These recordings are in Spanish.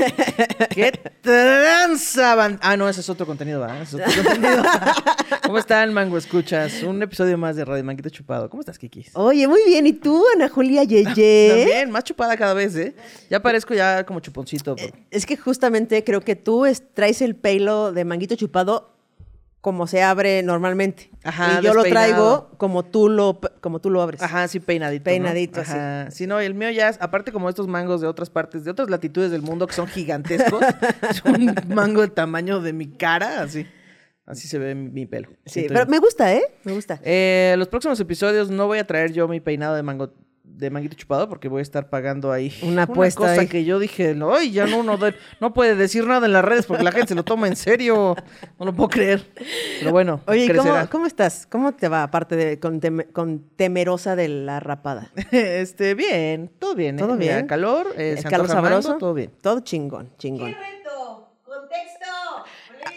¿Qué tranza? Ah, no, ese es otro contenido, ¿verdad? Ese es otro contenido. ¿Cómo están, Mango Escuchas? Un episodio más de Radio Manguito Chupado. ¿Cómo estás, Kikis? Oye, muy bien. ¿Y tú, Ana Julia Yeye? También, más chupada cada vez, ¿eh? Ya parezco ya como chuponcito. pero- Es que justamente creo que tú es- traes el pelo de manguito chupado como se abre normalmente. Ajá, y yo lo traigo como tú lo, como tú lo abres. Ajá, sí, peinadito. ¿no? Peinadito, Ajá. Sí, no, el mío ya, es- aparte como estos mangos de otras partes, de otras latitudes del mundo que son gigantescos, es un mango del tamaño de mi cara, así. Así se ve mi, pelo. Sí, pero yo. me gusta, ¿eh? Me gusta. Eh, los próximos episodios no voy a traer yo mi peinado de mango de manguito chupado porque voy a estar pagando ahí Una apuesta cosa ahí. que yo dije, no, ay, ya no, no, no puede decir nada en las redes porque la gente se lo toma en serio. No lo puedo creer. Pero bueno, Oye, ¿y ¿cómo, cómo estás? ¿Cómo te va, aparte de con, teme- con temerosa de la rapada? Este, bien, todo bien. ¿eh? ¿Todo Mira, bien? calor, eh, ¿El calor sabroso? todo bien. Todo chingón, chingón.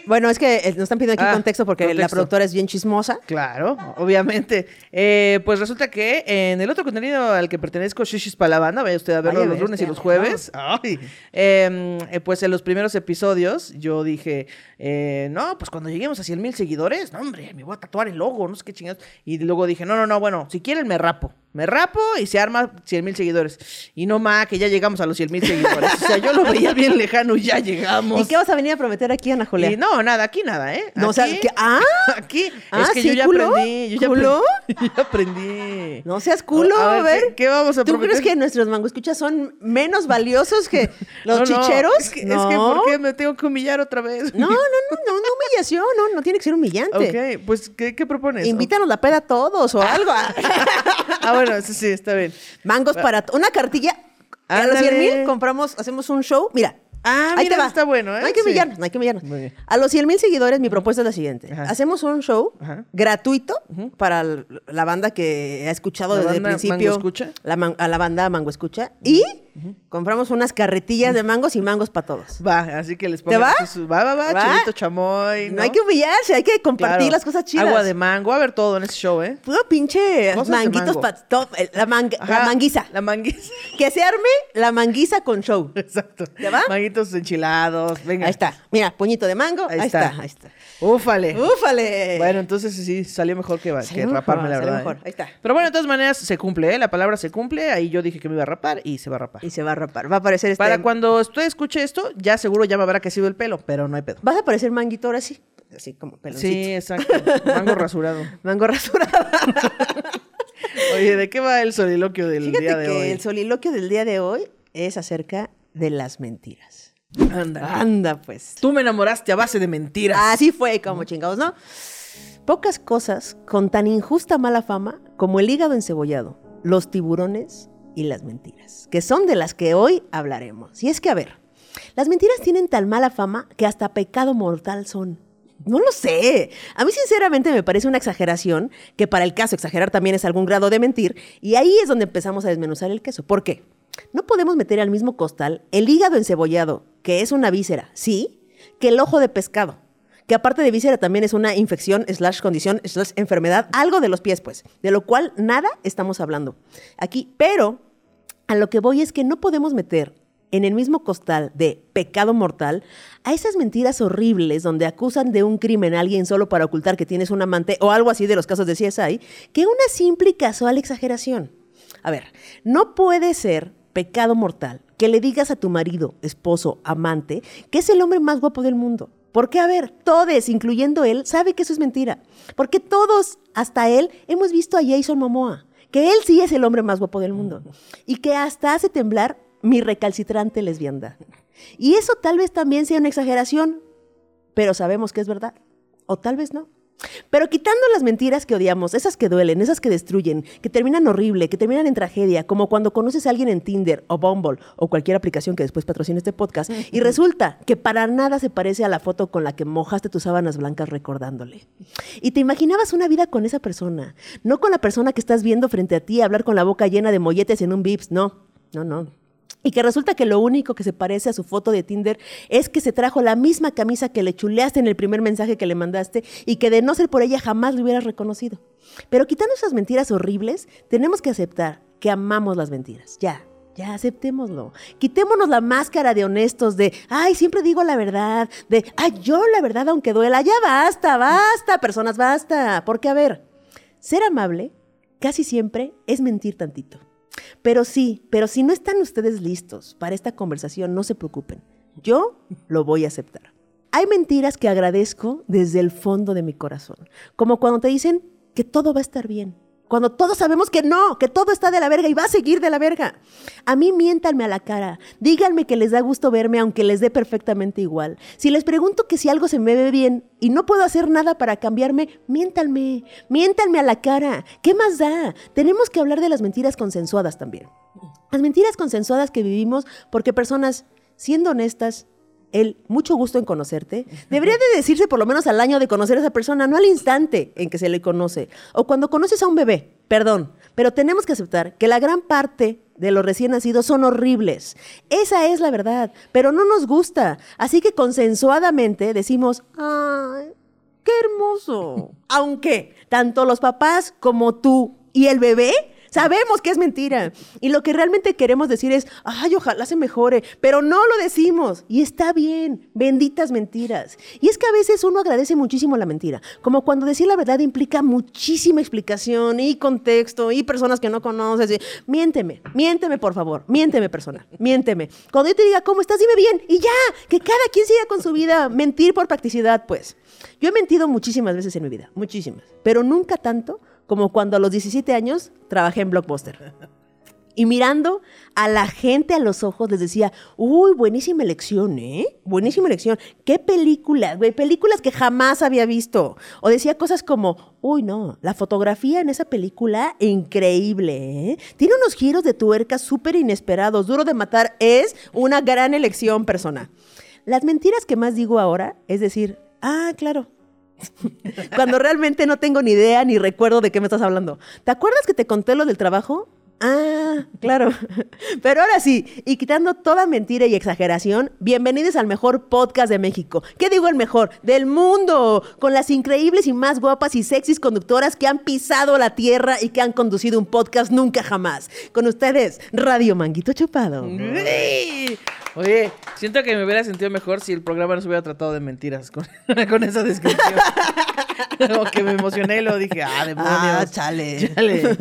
Bueno, es que eh, nos están pidiendo aquí Ah, contexto porque la productora es bien chismosa. Claro, obviamente. Eh, pues resulta que en el otro contenido al que pertenezco, Shishis para la banda, vaya usted a verlo Ay, los lunes y los jueves. Ay. Eh, eh, pues en los primeros episodios yo dije, eh, no, pues cuando lleguemos a 100 mil seguidores, no, hombre, me voy a tatuar el logo, no sé qué chingados. Y luego dije, no, no, no, bueno, si quieren me rapo. Me rapo y se arma 100 mil seguidores. Y no más, que ya llegamos a los 100 mil seguidores. O sea, yo lo veía bien lejano y ya llegamos. ¿Y qué vas a venir a prometer aquí, Ana Julia? Y no, nada, aquí nada, ¿eh? No, o sea, Aquí- que- ah, Aquí. Ah, es que ¿sí, yo ya culo? aprendí. Yo ya ¿Culo? aprendí. Yo ya aprendí. No seas culo, A a ver. ¿qué- qué vamos a ¿Tú prometer? crees que nuestros mango escuchas son menos valiosos que los No, no, chicheros? Es que, es que, ¿por qué me tengo que humillar otra vez? No, no, no, no, no humillación, no, no tiene que ser humillante. Ok, pues, ¿qué, qué propones? Invítanos la peda a todos o algo. Ah, bueno, sí, sí, está bien. Mangos para una cartilla. A los Ándale. 100 mil compramos, hacemos un show. Mira. Ah, ahí mira, te va. está bueno, ¿eh? No hay que Sí. humillarnos, no hay que. Muy bien. A los 100 mil seguidores, mi propuesta es la siguiente. Ajá. Hacemos un show Ajá. gratuito para la banda que ha escuchado ¿La desde el principio. Mango Escucha? La man- a la banda Mango Escucha. Y compramos unas carretillas de mangos y mangos para todos. Va, así que les ¿Te pongo va? su- Va, va, va, ¿Va? chilito chamoy. No hay que humillarse, hay que compartir Claro. las cosas chidas. Agua de mango, va a haber todo en ese show, ¿eh? Puro pinche Cosas manguitos para la, manga- la Ajá, manguiza. La manguiza. Que se arme la manguiza con show. Exacto. ¿Te va? Manguitos enchilados, venga. Ahí está. Mira, puñito de mango. Ahí, está. Ahí está. Úfale. ¡Úfale! Bueno, entonces sí, salió mejor que, raparme, la verdad. mejor. ¿eh? Ahí está. Pero bueno, de todas maneras se cumple, ¿eh? La palabra se cumple. Ahí yo dije que me iba a rapar y se va a rapar. Y se va a rapar. Va a aparecer este. Para cuando usted escuche esto, ya seguro ya me habrá crecido el pelo, pero no hay pedo. Vas a aparecer manguito ahora sí. Así como peloncito. Sí, exacto. Mango rasurado. Mango rasurada. Oye, ¿de qué va el soliloquio del Fíjate día de que hoy? el soliloquio del día de hoy es acerca de las mentiras. Anda. Anda, pues. Tú me enamoraste a base de mentiras. Así fue, como chingados, ¿no? Pocas cosas con tan injusta mala fama como el hígado encebollado, los tiburones y las mentiras, que son de las que hoy hablaremos. Y es que, a ver, las mentiras tienen tan mala fama que hasta pecado mortal son. No lo sé. A mí sinceramente me parece una exageración, que para el caso exagerar también es algún grado de mentir, y ahí es donde empezamos a desmenuzar el queso. ¿Por qué? No podemos meter al mismo costal el hígado encebollado, que es una víscera, sí, que el ojo de pescado, que aparte de víscera también es una infección, slash condición, slash enfermedad, algo de los pies, pues, de lo cual nada estamos hablando aquí. Pero a lo que voy es que no podemos meter en el mismo costal de pecado mortal a esas mentiras horribles donde acusan de un crimen a alguien solo para ocultar que tienes un amante o algo así de los casos de CSI, que una simple y casual exageración. A ver, no puede ser pecado mortal que le digas a tu marido, esposo, amante, que es el hombre más guapo del mundo. Porque, a ver, todos, incluyendo él, sabe que eso es mentira. Porque todos, hasta él, hemos visto a Jason Momoa, que él sí es el hombre más guapo del mundo. Y que hasta hace temblar mi recalcitrante lesbiandad. Y eso tal vez también sea una exageración, pero sabemos que es verdad. O tal vez no. Pero quitando las mentiras que odiamos, esas que duelen, esas que destruyen, que terminan horrible, que terminan en tragedia, como cuando conoces a alguien en Tinder o Bumble o cualquier aplicación que después patrocine este podcast, y resulta que para nada se parece a la foto con la que mojaste tus sábanas blancas recordándole. Y te imaginabas una vida con esa persona, no con la persona que estás viendo frente a ti hablar con la boca llena de molletes en un Vips, no, no, no. Y que resulta que lo único que se parece a su foto de Tinder es que se trajo la misma camisa que le chuleaste en el primer mensaje que le mandaste y que de no ser por ella jamás lo hubieras reconocido. Pero quitando esas mentiras horribles, tenemos que aceptar que amamos las mentiras. Ya, Ya aceptémoslo. Quitémonos la máscara de honestos de, ay, siempre digo la verdad, de, ay, yo la verdad aunque duela. Ya basta, basta, personas, basta. Porque, a ver, ser amable casi siempre es mentir tantito. Pero sí, pero si no están ustedes listos para esta conversación, no se preocupen. Yo lo voy a aceptar. Hay mentiras que agradezco desde el fondo de mi corazón. Como cuando te dicen que todo va a estar bien. Cuando todos sabemos que no, que todo está de la verga y va a seguir de la verga. A mí miéntanme a la cara. Díganme que les da gusto verme aunque les dé perfectamente igual. Si les pregunto que si algo se me ve bien y no puedo hacer nada para cambiarme, miéntanme. Miéntanme a la cara. ¿Qué más da? Tenemos que hablar de las mentiras consensuadas también. Las mentiras consensuadas que vivimos porque personas, siendo honestas, el mucho gusto en conocerte, debería de decirse por lo menos al año de conocer a esa persona, no al instante en que se le conoce. O cuando conoces a un bebé, perdón, pero tenemos que aceptar que la gran parte de los recién nacidos son horribles. Esa es la verdad, pero no nos gusta. Así que consensuadamente decimos, ¡ay, qué hermoso! Aunque tanto los papás como tú y el bebé Sabemos que es mentira. Y lo que realmente queremos decir es, ay, ojalá se mejore, pero no lo decimos. Y está bien, benditas mentiras. Y es que a veces uno agradece muchísimo la mentira, como cuando decir la verdad implica muchísima explicación y contexto y personas que no conoces. Y, miénteme, miénteme por favor, miénteme persona, miénteme. Cuando yo te diga, ¿cómo estás? Dime bien. Y ya, que cada quien siga con su vida. Mentir por practicidad, pues. Yo he mentido muchísimas veces en mi vida, muchísimas, pero nunca tanto como cuando a los 17 años trabajé en Blockbuster. Y mirando a la gente a los ojos les decía, uy, buenísima elección, ¿eh? Buenísima elección. ¿Qué películas, güey? Películas que jamás había visto. O decía cosas como, uy, no, la fotografía en esa película, increíble, ¿eh? Tiene unos giros de tuerca súper inesperados. Duro de matar es una gran elección, persona. Las mentiras que más digo ahora es decir, ah, claro, cuando realmente no tengo ni idea ni recuerdo de qué me estás hablando. ¿Te acuerdas que te conté lo del trabajo? Ah, claro. Pero ahora sí, y quitando toda mentira y exageración, bienvenidos al mejor podcast de México. ¿Qué digo el mejor? Del mundo, con las increíbles y más guapas y sexys conductoras que han pisado la tierra y que han conducido un podcast nunca jamás. Con ustedes, Radio Manguito Chupado. Oye, siento que me hubiera sentido mejor si el programa no se hubiera tratado de mentiras con, con esa descripción. Como que me emocioné y lo dije, ah, demonios. Ah, chale. Chale.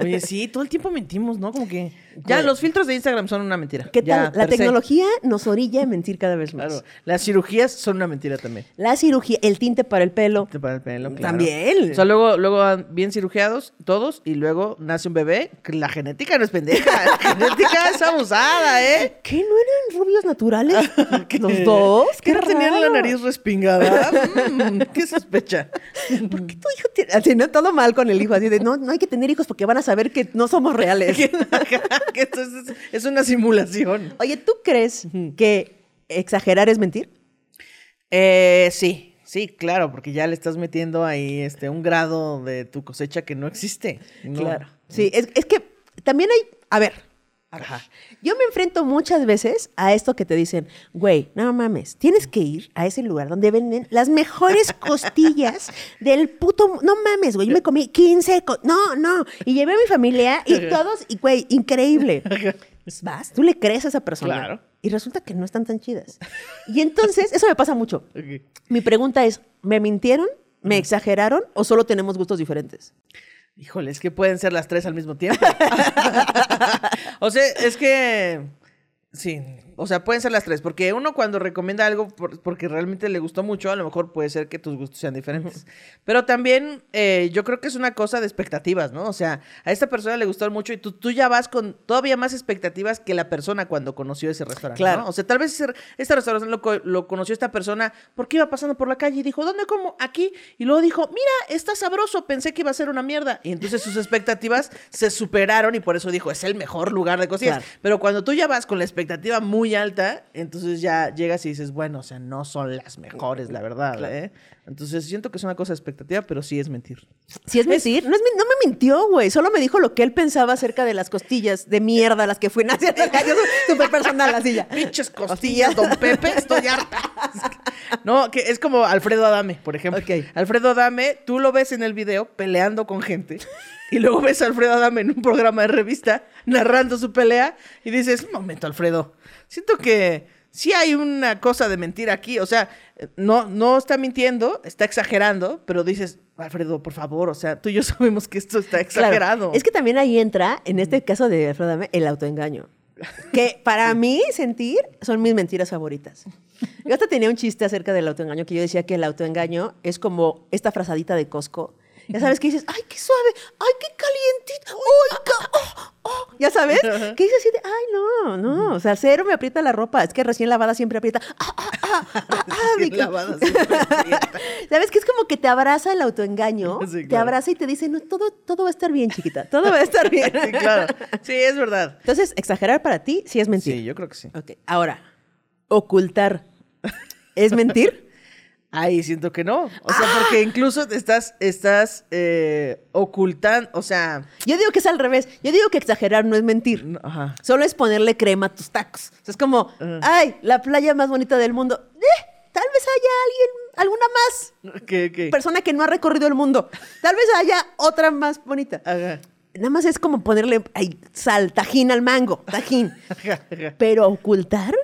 Oye, sí, todo el tiempo mentimos, ¿no? Como que ya los filtros de Instagram son una mentira. ¿Qué Ya, tal? La se. tecnología nos orilla a mentir cada vez más. Claro. Las cirugías son una mentira también. La cirugía, el tinte para el pelo. Te para el pelo, claro. También. O sea, luego, luego van bien cirugiados todos y luego nace un bebé. La genética no es pendeja. La genética es abusada, ¿eh? ¿Qué? ¿No eran rubios naturales? ¿Los dos? ¿Qué no tenían la nariz respingada? Mm, ¿Qué sospecha? ¿Por qué tu hijo tiene... Así, no, todo mal con el hijo. Así de, no, no hay que tener hijos porque van a saber que no somos reales. que esto es, es una simulación. Oye, ¿tú crees que exagerar es mentir? Eh, sí, sí, claro, porque ya le estás metiendo ahí este, un grado de tu cosecha que no existe. No. Sí, es, es que también hay... A ver, Ajá. Yo me enfrento muchas veces a esto que te dicen, güey, no mames, tienes que ir a ese lugar donde venden las mejores costillas del puto... No mames, güey, yo me comí 15... co- no, no. Y llevé a mi familia y todos, y güey, increíble. Pues Vas, tú le crees a esa persona. Claro. Y resulta que no están tan chidas. Y entonces, eso me pasa mucho. Mi pregunta es, ¿me mintieron? ¿Me exageraron? ¿O solo tenemos gustos diferentes? Híjole, es que pueden ser las tres al mismo tiempo. o sea, es que. Sí, o sea, pueden ser las tres, porque uno cuando recomienda algo por- porque realmente le gustó mucho, a lo mejor puede ser que tus gustos sean diferentes. Pero también eh, yo creo que es una cosa de expectativas, ¿no? O sea, a esta persona le gustó mucho y tú, tú ya vas con todavía más expectativas que la persona cuando conoció ese restaurante. Claro. ¿no? O sea, tal vez ese, este restaurante lo, lo conoció esta persona porque iba pasando por la calle y dijo, ¿dónde como? Aquí. Y luego dijo, mira, está sabroso, pensé que iba a ser una mierda. Y entonces sus expectativas se superaron y por eso dijo, es el mejor lugar de. Claro. Pero cuando tú ya vas con la expectativa muy alta, entonces ya llegas y dices, bueno, o sea, no son las mejores, la verdad, ¿eh? Entonces siento que es una cosa de expectativa, pero sí es mentir. Si es mentir, no, es, no me mintió, güey. Solo me dijo lo que él pensaba acerca de las costillas de mierda, las que fui naciendo. Súper personal, así ya. Pinches costillas, don Pepe, estoy harta. No, que es como Alfredo Adame, por ejemplo. Ok. Alfredo Adame, tú lo ves en el video peleando con gente. Y luego ves a Alfredo Adame en un programa de revista narrando su pelea y dices, un momento, Alfredo, siento que sí hay una cosa de mentir aquí. O sea, no, no está mintiendo, está exagerando, pero dices, Alfredo, por favor, o sea, tú y yo sabemos que esto está Claro. exagerado. Es que también ahí entra, en este caso de Alfredo Adame, el autoengaño. Que para mí, sentir son mis mentiras favoritas. Yo hasta tenía un chiste acerca del autoengaño que yo decía que el autoengaño es como esta frazadita de Costco. Ya sabes que dices, ay, qué suave, ay, qué calientito, ay, oh, oh", ya sabes, que dices así de, ay, no, no, o sea, cero me aprieta la ropa, es que recién lavada siempre aprieta, ah, ah, ah, ah, ah, lavada siempre aprieta. ¿Sabes? Que es como que te abraza el autoengaño, te abraza y te dice, no, todo, todo va a estar bien, chiquita, todo va a estar bien. Sí, claro. Sí, es verdad. Entonces, exagerar para ti sí es mentir. Sí, yo creo que sí. Ok, ahora, ocultar. ¿Es mentir? Ahí siento que no. O sea, porque incluso estás, estás eh, ocultando, o sea, Yo digo que es al revés. Yo digo que exagerar no es mentir. no, ajá. Solo es ponerle crema a tus tacos. O sea, es como, ay, la playa más bonita del mundo. Eh, tal vez haya alguien, alguna más ¿Qué, qué? persona que no ha recorrido el mundo. Tal vez haya otra más bonita. Ajá. Nada más es como ponerle ay, sal, tajín al mango, tajín. Ajá, ajá. Pero ocultar,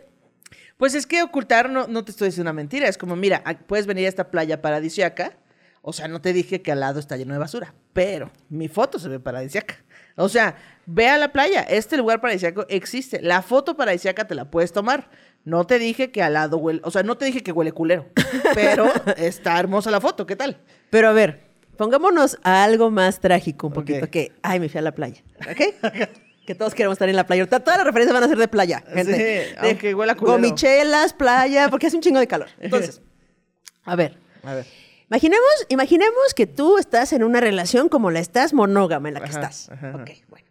Pues es que ocultar no, no te estoy diciendo una mentira. Es como, mira, puedes venir a esta playa paradisiaca. O sea, no te dije que al lado está lleno de basura. Pero mi foto se ve paradisiaca. O sea, ve a la playa. Este lugar paradisiaco existe. La foto paradisiaca te la puedes tomar. No te dije que al lado huele. O sea, no te dije que huele culero. Pero está hermosa la foto. ¿Qué tal? Pero a ver, pongámonos a algo más trágico un poquito, Ok. que, ay, me fui a la playa, ¿ok? que todos queremos estar en la playa. Todas las referencias van a ser de playa, gente. Sí, De aunque huela culero. Gomichelas, playa, porque hace un chingo de calor. Entonces, a ver, A ver. imaginemos, imaginemos que tú estás en una relación como la estás, monógama en la que Ajá, estás. ajá. Ok, bueno.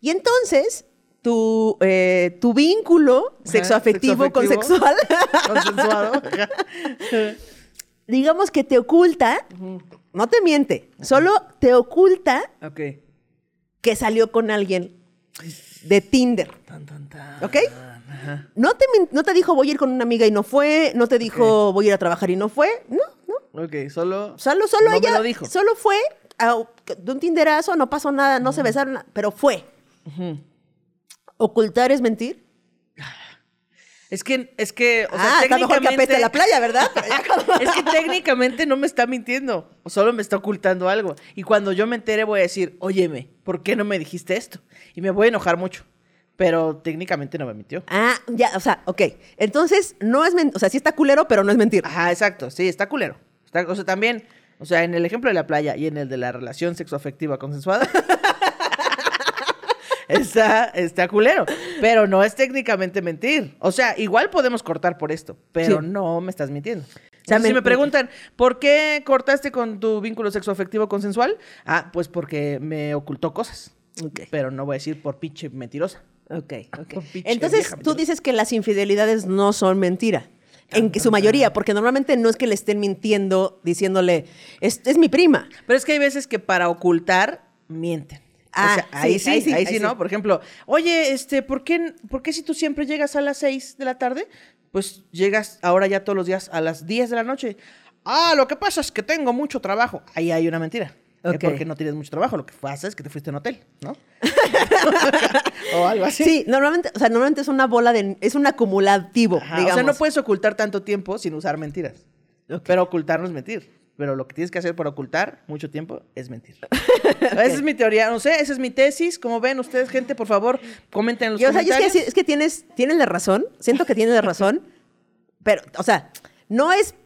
Y entonces, tu, eh, tu vínculo sexoafectivo, sexoafectivo. consexual, Consensuado. Digamos que te oculta, no te miente, solo te oculta que salió con alguien de Tinder. Tan, tan, tan. ¿Ok? Ajá. No te, no te dijo voy a ir con una amiga y no fue, no te dijo voy a ir a trabajar y no fue, no, no. Ok, solo. Solo, solo No me ella, lo dijo. solo fue a- de un Tinderazo, no pasó nada, no se besaron, pero fue. ¿Ocultar es mentir? Es que, es que, o sea, ah, está mejor que técnicamente- apeste la playa, ¿verdad? Es que técnicamente no me está mintiendo, o solo me está ocultando algo. Y cuando yo me entere voy a decir, óyeme, ¿por qué no me dijiste esto? Y me voy a enojar mucho. Pero técnicamente no me mintió. Ah, ya, o sea, ok. Entonces, no es mentir, o sea, sí está culero, pero no es mentir. Ajá, exacto, sí, está culero. Está, o sea, también, o sea, en el ejemplo de la playa y en el de la relación sexoafectiva consensuada, está, está culero. Pero no es técnicamente mentir. O sea, igual podemos cortar por esto, pero Sí. no me estás mintiendo. sea, O sea, si me- preguntan, ¿por qué cortaste con tu vínculo sexoafectivo consensual? Ah, pues porque me ocultó cosas. Pero no voy a decir por pinche mentirosa. Ok, ok. Entonces, vieja tú dices que las infidelidades no son mentira. En su mayoría, porque normalmente no es que le estén mintiendo diciéndole, es, es mi prima. Pero es que hay veces que para ocultar mienten. Ah, o sea, ahí sí, sí, ahí sí, sí, ahí sí. ¿no? Por ejemplo, oye, este, ¿por qué, ¿por qué si tú siempre llegas a las 6 de la tarde, pues llegas ahora ya todos los días a las 10 de la noche? Ah, lo que pasa es que tengo mucho trabajo. Ahí hay una mentira. Es Ok. porque no tienes mucho trabajo. Lo que pasa es que te fuiste a un hotel, ¿no? o algo así. Sí, normalmente, o sea, normalmente es una bola de, es un acumulativo, Ajá, digamos. O sea, no puedes ocultar tanto tiempo sin usar mentiras. Pero ocultar no es mentir. Pero lo que tienes que hacer para ocultar mucho tiempo es mentir. Esa es mi teoría. No sé, esa es mi tesis. Como ven ustedes, gente, por favor, comenten en los Y, o sea, y es que, comentarios. es que tienes, tienes la razón, siento que tienes la razón, pero, o sea, no es,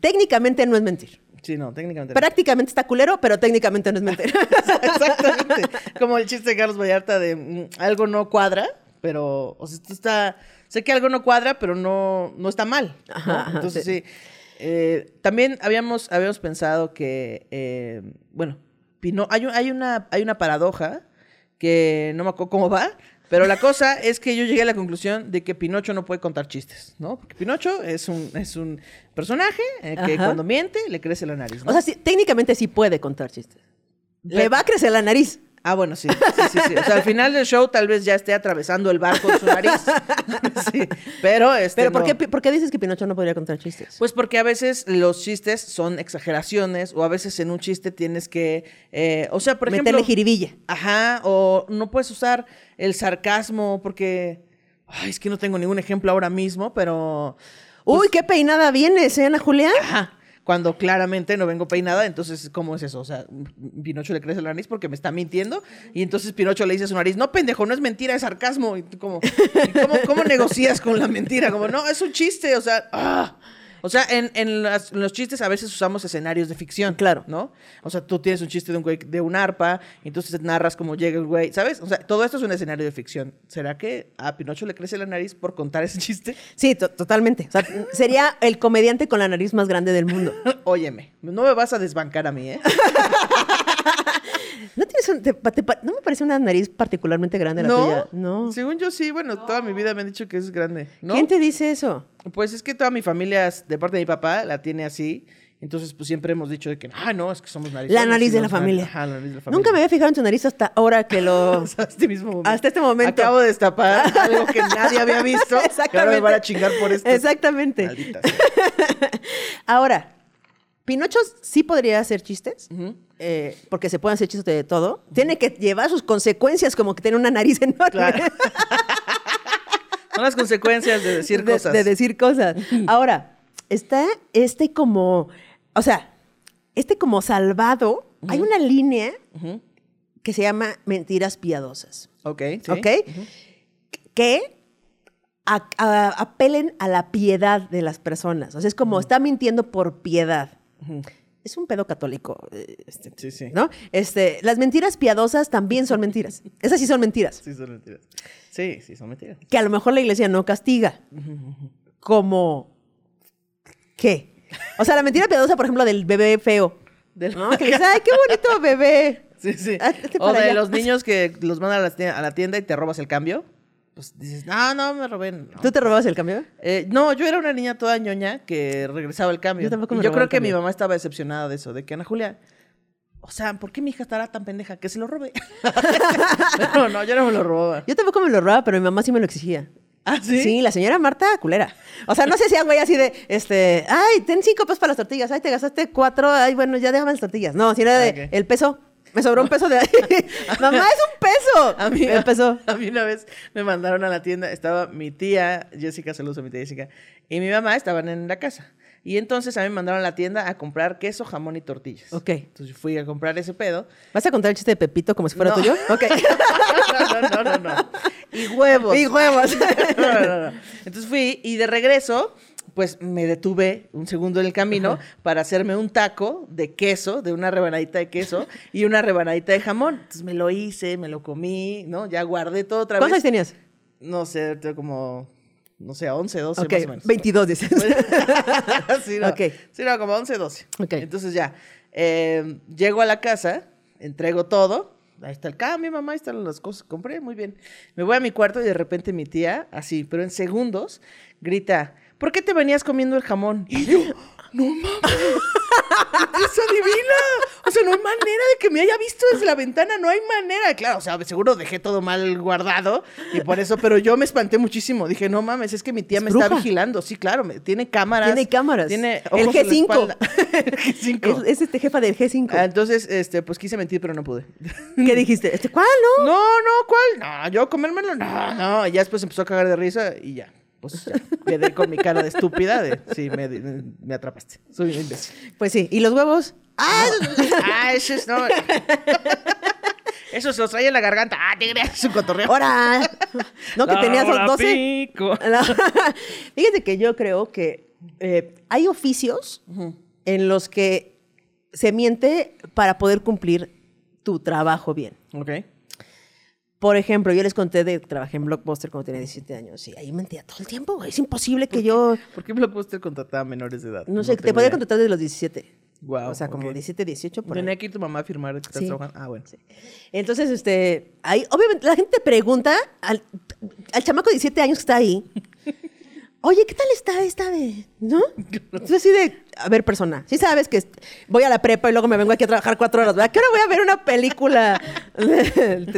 técnicamente no es mentir. Sí, no, técnicamente. no. Prácticamente está culero, pero técnicamente no es mentir. Exactamente. Como el chiste de Carlos Vallarta de mm, algo no cuadra, pero, o sea, esto está, sé que algo no cuadra, pero no, no está mal. ¿no? Ajá, ajá, Entonces, sí. sí. Eh, también habíamos, habíamos pensado que, eh, bueno, Pino, hay, un- hay, una, hay una paradoja que no me acuerdo cómo va, pero la cosa es que yo llegué a la conclusión de que Pinocho no puede contar chistes, ¿no? Porque Pinocho es un, es un personaje eh, que Ajá. cuando miente le crece la nariz, ¿no? O sea, sí, técnicamente sí puede contar chistes. Le Pero- va a crecer la nariz. Ah, bueno, sí. Sí, sí, sí. O sea, al final del show tal vez ya esté atravesando el bar con su nariz. sí. Pero este. Pero ¿por, no. qué, por qué dices que Pinocho no podría contar chistes? Pues porque a veces los chistes son exageraciones o a veces en un chiste tienes que, eh, o sea, por Meterle ejemplo, jiribilla. ajá, o no puedes usar el sarcasmo porque, ay, es que no tengo ningún ejemplo ahora mismo, pero, Uy, qué peinada vienes, ¿eh, Ana Julia? ajá, cuando claramente no vengo peinada, entonces, ¿cómo es eso? O sea, Pinocho le crece la nariz porque me está mintiendo y entonces Pinocho le dice a su nariz, no, pendejo, no es mentira, es sarcasmo. Y tú como, ¿y cómo, cómo negocias con la mentira? Como, no, es un chiste, o sea, ah. O sea, en, en las- en los chistes a veces usamos escenarios de ficción. Claro. ¿No? O sea, tú tienes un chiste de un güey de un arpa, y entonces narras cómo llega el güey, ¿sabes? O sea, todo esto es un escenario de ficción. ¿Será que a Pinocho le crece la nariz por contar ese chiste? Sí, to- totalmente. O sea, sería el comediante con la nariz más grande del mundo. Óyeme, no me vas a desbancar a mí, ¿eh? ¿No, tienes un- te- te pa- no me parece una nariz particularmente grande la tuya? No. Según yo sí, bueno, toda mi vida me han dicho que es grande, ¿no? ¿Quién te dice eso? Pues es que toda mi familia, de parte de mi papá, la tiene así. Entonces, pues siempre hemos dicho de que, ah, no, es que somos nariz. La nariz de la familia. Ajá, la nariz de la familia. Nunca me había fijado en tu nariz hasta ahora que lo... Hasta este mismo momento. Hasta este momento. Acabo de destapar algo que nadie había visto. Que ahora me van a chingar por esto. Exactamente. Ahora, Pinocho sí podría hacer chistes, eh, porque se pueden hacer chistes de todo. Tiene que llevar sus consecuencias, como que tiene una nariz enorme. Claro. Son las consecuencias de decir de, cosas. de decir cosas. Ahora, está este como, o sea, este como salvado, hay una línea que se llama mentiras piadosas, Ok, sí. ¿ok? Que a- a- apelen a la piedad de las personas. O sea, es como está mintiendo por piedad. Es un pedo católico, eh, este, Sí, sí. ¿no? Este, las mentiras piadosas también son mentiras. Esas sí son mentiras. Sí, son mentiras. Sí, sí, son mentiras. que a lo mejor la iglesia no castiga. Como, ¿qué? O sea, la mentira piadosa, por ejemplo, del bebé feo. Del- ¿no? Que ay, qué bonito bebé. Sí, sí. O de allá. los niños que los mandan a la tienda y te robas el cambio. Pues dices, no, no, me robé. No. ¿Tú te robabas el cambio? Eh, no, yo era una niña toda ñoña que regresaba el cambio. Yo tampoco Y me yo robaba creo que mi mamá estaba decepcionada de eso, de que Ana Julia, o sea, ¿por qué mi hija estará tan pendeja que se lo robe? no, no, yo no me lo robaba. Yo tampoco me lo robaba, pero mi mamá sí me lo exigía. ¿Ah, sí? la señora Marta, culera. O sea, no se hacía güey así de, este, ay, ten cinco pesos para las tortillas, ay, te gastaste cuatro, ay, bueno, ya déjame las tortillas. No, si era de, el peso, me sobró un peso de ahí. mamá, es un peso. A mí, el peso. a mí una vez me mandaron a la tienda, estaba mi tía, Jessica, saludos a mi tía Jessica, y mi mamá estaban en la casa. Y entonces a mí me mandaron a la tienda a comprar queso, jamón y tortillas. Ok. Entonces fui a comprar ese pedo. ¿Vas a contar el chiste de Pepito como si fuera No. tuyo? Ok. no, no, no, no, no. Y huevos. Y huevos. No, no, no. Entonces fui y de regreso, pues me detuve un segundo en el camino para hacerme un taco de queso, de una rebanadita de queso y una rebanadita de jamón. Entonces me lo hice, me lo comí, ¿no? Ya guardé todo otra ¿Cuántos vez. tenías? No sé, tengo como, no sé, 11, 12 Ok, más o menos. 22 dices. sí, no. Ok. Sí, no, como 11, 12. Ok. Entonces ya, eh, llego a la casa, entrego todo. Ahí está el cambio, mamá, ahí están las cosas que compré, muy bien. Me voy a mi cuarto y de repente mi tía, así, pero en segundos, grita, ¿por qué te venías comiendo el jamón? Y yo, no mames, es adivina. O sea, no hay manera de que me haya visto desde la ventana, no hay manera. Claro, o sea, seguro dejé todo mal guardado y por eso, pero yo me espanté muchísimo. Dije, no mames, es que mi tía Es me está vigilando. Sí, claro, me- tiene cámaras. Tiene cámaras. Tiene El ojos en la G5. espalda. El G5. Es, es este jefa del G5. Ah, entonces, este, pues quise mentir, pero no pude. ¿Qué dijiste? Este, ¿Cuál, no? No, no, ¿cuál? No, yo comérmelo, no, no. Y ya después empezó a cagar de risa y ya. Pues ya, quedé con mi cara de estúpida de, sí, me, me atrapaste. Soy un imbécil. Pues sí. ¿Y los huevos? ¡Ah! Ah, eso es, no. Eso se los trae en la garganta. Ah, te creas, es un cotorreo. ¡Hora! No, que La tenías hora 12. pico. No. Fíjate que yo creo que eh, hay oficios en los que se miente para poder cumplir tu trabajo bien. Ok. Por ejemplo, yo les conté de que trabajé en Blockbuster cuando tenía 17 años y ahí mentía todo el tiempo. Es imposible que yo, ¿Por qué Blockbuster contrataba a menores de edad? no sé, te podía contratar desde los 17. Guau, o sea, como ok. 17, 18 por ahí. Tenía que ir tu mamá a firmar que estás Sí. trabajando. Ah, bueno. Entonces, este, ahí, obviamente, la gente pregunta al, al chamaco de 17 años que está ahí, Oye, ¿qué tal está esta de...? ¿No? Entonces así de... A ver, persona, sí sabes que voy a la prepa y luego me vengo aquí a trabajar cuatro horas, ¿verdad? ¿Qué hora voy a ver una película,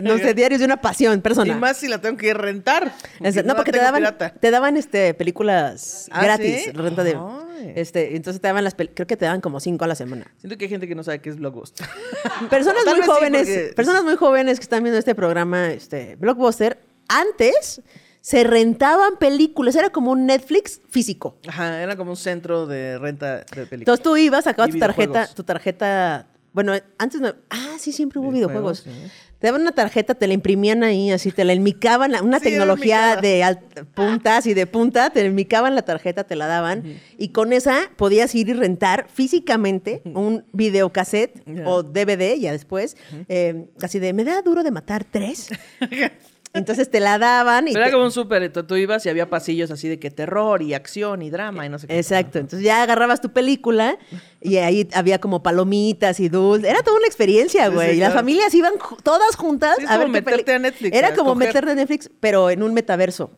no sé, diarios de una pasión, persona? Y más si la tengo que rentar. No, porque te daban, pirata. te daban este, películas ¿Ah, gratis, sí? renta de... Ay. Este, entonces te daban las... Creo que te daban como cinco a la semana. Siento que hay gente que no sabe qué es Blockbuster. Personas muy vez sí, jóvenes, porque- personas muy jóvenes que están viendo este programa, este, Blockbuster, antes se rentaban películas, era como un Netflix físico. Ajá, era como un centro de renta de películas. Entonces tú ibas, sacabas tu tarjeta, tu tarjeta, bueno, antes no, ah, sí, siempre hubo Videojuegos, videojuegos. sí. Te daban una tarjeta, te la imprimían ahí, así, te la enmicaban, una Sí, tecnología de alt- puntas y de punta, te enmicaban la tarjeta, te la daban, y con esa podías ir y rentar físicamente un videocassette o DVD, ya después, eh, así de, ¿me da duro de matar tres? Entonces te la daban y... Pero era como un súper, tú, tú ibas y había pasillos así de que terror y acción y drama y no sé qué. Exacto, entonces ya agarrabas tu película y ahí había como palomitas y dulces. Era toda una experiencia, güey. sí, y las claro. familias iban todas juntas Sí, es a ver como peli- meterte a Netflix, Era como escoger. meterte a Netflix, pero en un metaverso.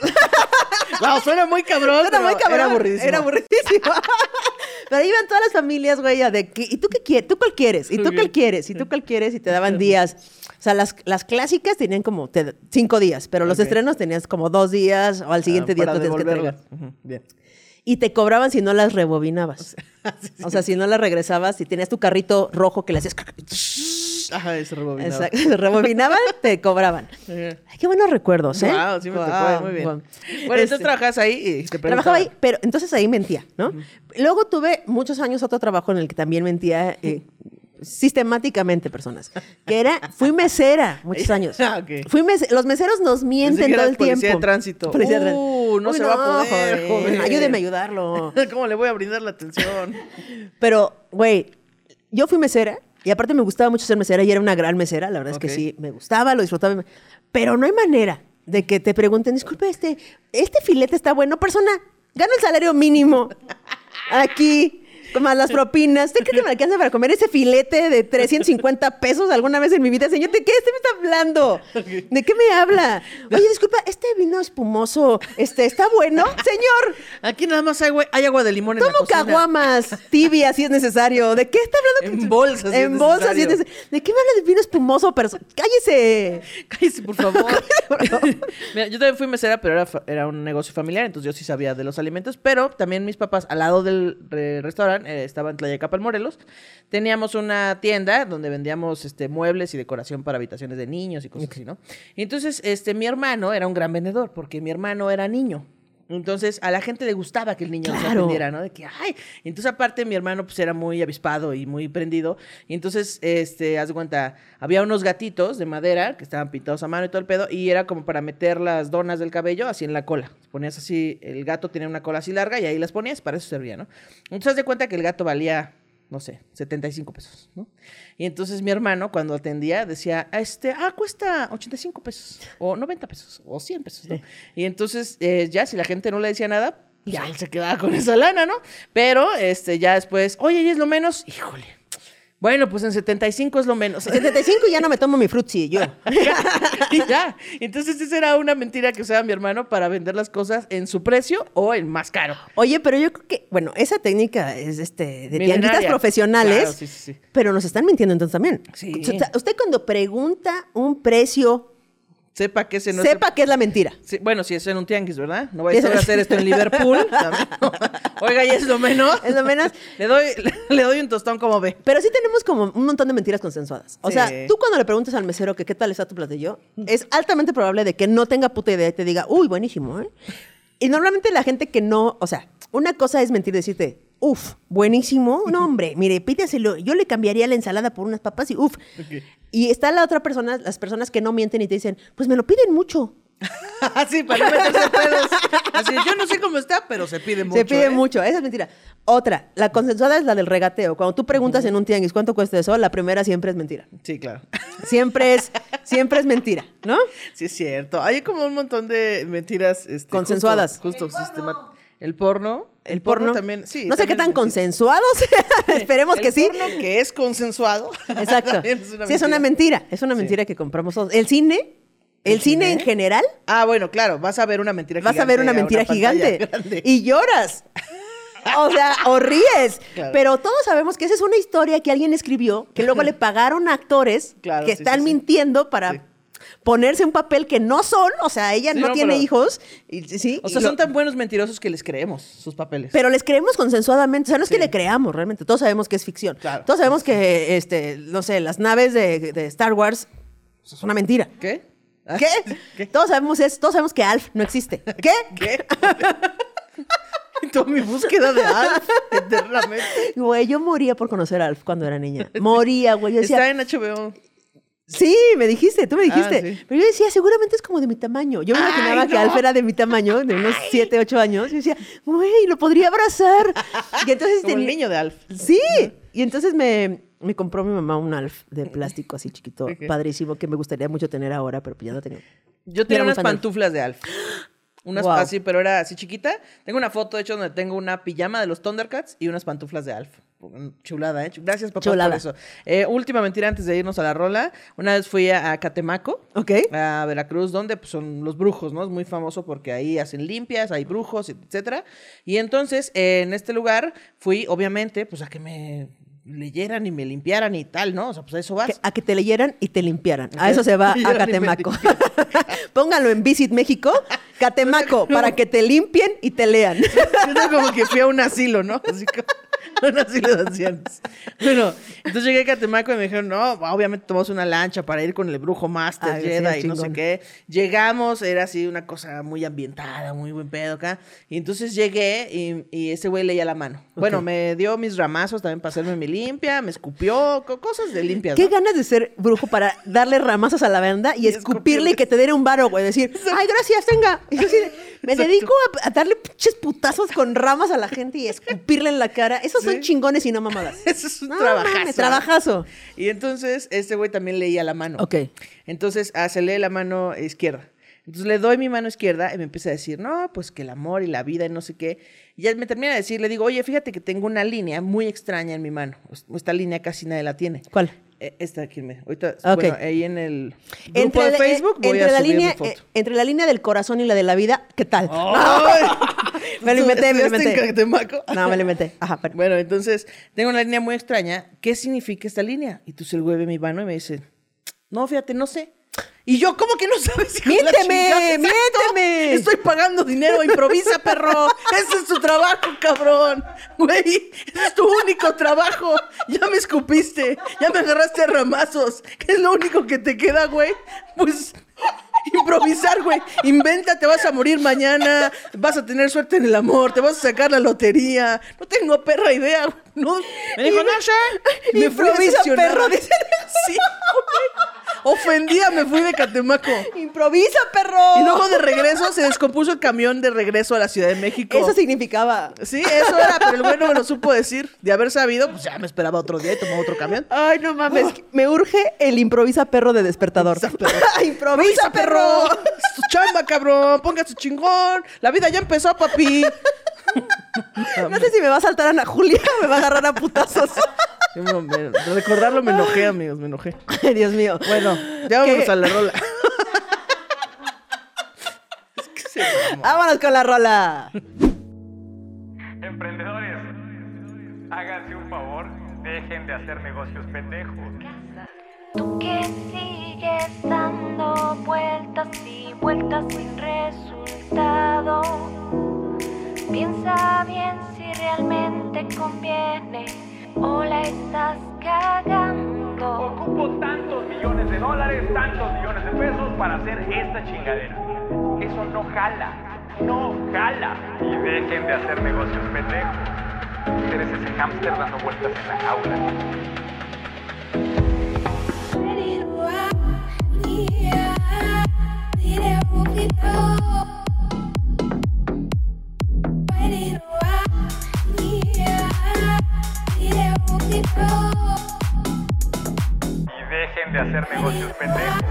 Wow, suena muy cabrón. Era muy cabrón. Era aburridísimo. Era aburridísimo. pero ahí iban todas las familias, güey, de que, ¿y tú qué quieres? ¿Tú cuál quieres? ¿Y tú cuál quieres? ¿Y tú cuál quieres? Y te daban días. O sea, las, las clásicas tenían como te- cinco días, pero los estrenos tenías como dos días o al siguiente Ah, día tú tenías que entregar. Bien. Y te cobraban si no las rebobinabas. O sea, si no las regresabas, si tenías tu carrito rojo que le hacías... Ajá, ese rebobinado. Exacto, rebobinaban, te cobraban. Ay, qué buenos recuerdos, ¿eh? Wow, sí me tocó, Guau, muy bien. Bueno, Este, entonces trabajas ahí y te Trabajaba ahí, pero entonces ahí mentía, ¿no? Luego tuve muchos años otro trabajo en el que también mentía eh, sistemáticamente personas. Que era, fui mesera muchos años. Ah, ok. Fui mese- los meseros nos mienten que todo el tiempo. policía de tránsito. Policía de tránsito. Uh, no Uy, se va a poder, joven. Ayúdeme a ayudarlo. ¿Cómo le voy a brindar la atención? Pero, güey, yo fui mesera y aparte me gustaba mucho ser mesera y era una gran mesera. La verdad es que sí, me gustaba, lo disfrutaba. Pero no hay manera de que te pregunten, disculpe, este, este filete está bueno. Persona, gano el salario mínimo aquí. Más las propinas. ¿Usted cree que me alcanza para comer ese filete de 350 pesos alguna vez en mi vida? Señor, ¿de qué este me está hablando? ¿De qué me habla? Oye, disculpa, este vino espumoso, este, ¿está bueno? Señor, Aquí nada más hay, agua- hay agua de limón en la Tomo cocina. caguamas tibias si es necesario. ¿De qué está hablando? En bolsas, si En bolsas si es necesario. ¿De qué me habla de vino espumoso? perso- ¡Cállese! Cállese, por favor. Mira, yo también fui mesera, pero era, era un negocio familiar, entonces yo sí sabía de los alimentos. Pero también mis papás, al lado del re- eh, estaba en Tlayacapa, Morelos, teníamos una tienda donde vendíamos este, muebles y decoración para habitaciones de niños y cosas así, ¿no? Y entonces, este, mi hermano era un gran vendedor, porque mi hermano era niño. Entonces, a la gente le gustaba que el niño se Claro. atendiera, ¿no? De que, ay. Entonces, aparte, mi hermano, pues, era muy avispado y muy prendido. Y entonces, este, haz de cuenta, había unos gatitos de madera que estaban pintados a mano y todo el pedo. Y era como para meter las donas del cabello así en la cola. Ponías así, el gato tenía una cola así larga y ahí las ponías, para eso servía, ¿no? Entonces, haz de cuenta que el gato valía no sé, 75 pesos, ¿no? Y entonces mi hermano, cuando atendía, decía, este, ah, cuesta 85 pesos, o 90 pesos, o 100 pesos, ¿no? Y entonces, eh, ya, si la gente no le decía nada, ya él se quedaba con esa lana, ¿no? Pero, este, ya después, oye, ¿y es lo menos? Híjole. Bueno, pues en 75 es lo menos. 75 y ya no me tomo mi frutzi, yo. y ya. Entonces, esa era una mentira que usaba mi hermano para vender las cosas en su precio o en más caro. Oye, pero yo creo que, bueno, esa técnica es este, de tianguitas profesionales, Claro, sí, sí, sí. pero nos están mintiendo entonces también. Sí. Usted cuando pregunta un precio, Sepa que ese no sepa es... que es la mentira. Sí, bueno, si es en un tianguis, ¿verdad? No vais a hacer esto en Liverpool. Oiga, y es lo menos. Es lo menos. Le doy, le doy un tostón como ve. Pero sí tenemos como un montón de mentiras consensuadas. O Sí. sea, tú cuando le preguntas al mesero que qué tal está tu platillo, es altamente probable de que no tenga puta idea y te diga, uy, buenísimo, ¿eh? Y normalmente la gente que no, o sea, una cosa es mentir, decirte, uff, buenísimo, no hombre, mire, pídaselo, yo le cambiaría la ensalada por unas papas y uff. Y está la otra persona, las personas que no mienten y te dicen, pues me lo piden mucho. Así, para no meterse pedos. Así, yo no sé cómo está, pero se pide mucho. Se pide ¿eh? mucho, esa es mentira. Otra, la consensuada es la del regateo. Cuando tú preguntas en un tianguis cuánto cuesta eso, la primera siempre es mentira. Sí, claro. Siempre es, siempre es mentira, ¿no? Sí, es cierto. Hay como un montón de mentiras. este, Consensuadas. Justo, justo sistema- El porno. El porno, también. Sí. no sé qué tan mentira. consensuados. Esperemos El que sí. porno que es consensuado. Exacto. es sí, es una mentira. Es una mentira que compramos todos. El cine, el cine en general, Ah, bueno, claro, vas a ver una mentira vas gigante. a ver una mentira gigante grande. y lloras. O sea, o ríes. Claro. Pero todos sabemos que esa es una historia que alguien escribió, que luego le pagaron a actores Claro, que sí, están sí, sí. mintiendo para. Ponerse un papel que no son. O sea, ella Sí, no, no, tiene pero- hijos. y- sí, O sea, y lo- son tan buenos mentirosos que les creemos sus papeles. Pero les creemos consensuadamente. O sea, no es que le creamos realmente. Todos sabemos que es ficción. Claro. Todos sabemos que, este, no sé, las naves de, de Star Wars es una mentira. ¿Qué? ¿Qué? ¿Qué? Todos sabemos eso. Todos sabemos que Alf no existe. ¿Qué? ¿Qué? Toda mi búsqueda de Alf, eternamente. Güey, yo moría por conocer a Alf cuando era niña. Moría, güey. Yo decía, Está en HBO. Sí, me dijiste, tú me dijiste. Ah, sí. Pero yo decía, seguramente es como de mi tamaño. Yo me Ay, imaginaba que. Alf era de mi tamaño, de unos 7, 8 años. Y decía, güey, lo podría abrazar. Y entonces Como el tenía- niño de Alf. Sí, y entonces me, me compró mi mamá un Alf de plástico así chiquito, padrísimo, que me gustaría mucho tener ahora, pero pues ya no tengo. Yo tenía unas pantuflas de Alf. Unas Wow. así, pero era así chiquita. Tengo una foto, de hecho, donde tengo una pijama de los Thundercats y unas pantuflas de Alf. Chulada, ¿eh? Gracias, papá, Chulada. por eso. Eh, última mentira antes de irnos a la rola. Una vez fui a, a Catemaco. Ok. a Veracruz, donde pues, son los brujos, ¿no? Es muy famoso porque ahí hacen limpias, hay brujos, etcétera. Y entonces, eh, en este lugar fui, obviamente, pues a que me leyeran y me limpiaran y tal, ¿no? O sea, pues a eso vas. A que te leyeran y te limpiaran. A eso se va a Catemaco. Pónganlo en Visit México, Catemaco, para que te limpien y te lean. Siento como que fui a un asilo, ¿no? Así como un asilo de ancianos. Bueno, entonces llegué a Catemaco y me dijeron, no, obviamente tomamos una lancha para ir con el brujo Master Ay, sí, Jedi y no sé qué. Llegamos, era así una cosa muy ambientada, muy buen pedo acá. Y entonces llegué y, y ese güey leía la mano. Bueno, me dio mis ramazos también para hacerme mi limpia, me escupió, co- cosas de limpias, Qué ¿no? ganas de ser brujo para darle ramazos a la banda y, Y escupirle y que te den un varo, güey. Decir, ay, gracias, tenga. Y yo así me dedico a, a darle pinches putazos con ramas a la gente y escupirle en la cara. Esos son Sí. chingones y no mamadas. Eso es un No, trabajazo. mames, trabajazo. Y entonces este güey también leía la mano. Ok. Entonces ah, se lee la mano izquierda. Entonces le doy mi mano izquierda y me empieza a decir, no, pues que el amor y la vida y no sé qué. Y ya me termina de decir, le digo, oye, fíjate que tengo una línea muy extraña en mi mano. Esta línea casi nadie la tiene. ¿Cuál? Eh, Esta aquí. Ahorita, Ok. bueno, ahí en el grupo Entre, de la- Facebook eh, voy entre a la subir línea, mi foto. eh, entre la línea del corazón y la de la vida, ¿qué tal? ¡Ay! Me lo inventé, me lo ¿Estudiaste en inventé. No, me lo inventé. Ajá, pero- Bueno, entonces tengo una línea muy extraña. ¿Qué significa esta línea? Y tú se el güey ve mi mano y me dice, no, fíjate, no sé. Y yo, ¿cómo que no sabes? ¡Miénteme! ¡Miénteme! Estoy pagando dinero, improvisa, perro. Ese es tu trabajo, cabrón. Güey, ese es tu único trabajo. Ya me escupiste, ya me agarraste a ramazos. ¿Qué es lo único que te queda, güey? Pues improvisar, güey. Inventa, te vas a morir mañana, vas a tener suerte en el amor, te vas a sacar la lotería. No tengo perra idea, güey. No. Me dijo, no sé. Me Improvisa, perro, dice. Sí. Ofendida me fui de Catemaco. ¡Improvisa, perro! Y luego de regreso se descompuso el camión de regreso a la Ciudad de México. Eso significaba. Sí, eso era, pero el güey no me lo supo decir. De haber sabido, pues ya me esperaba otro día y tomaba otro camión. Ay, no mames. Me urge el improvisa perro de despertador. Improvisa, perro. Tu chamba, cabrón. Ponga su chingón. La vida ya empezó, papi. No sé si me va a saltar Ana Julia o me va a agarrar a putazos. Sí, me- recordarlo me enojé, amigos, me enojé. Ay, Dios mío. Bueno, ya vámonos ¿Qué? a la rola. es que se. Vámonos con la rola. Emprendedores, háganse un favor, dejen de hacer negocios pendejos. Tú que sigues dando vueltas y vueltas sin resultado. Piensa bien si realmente conviene o la estás cagando. Ocupo tantos millones de dólares, tantos millones de pesos para hacer esta chingadera. Eso no jala, no jala. Y dejen de hacer negocios pendejos. Eres ese hámster dando vueltas en la jaula. Y dejen de hacer negocios pendejos.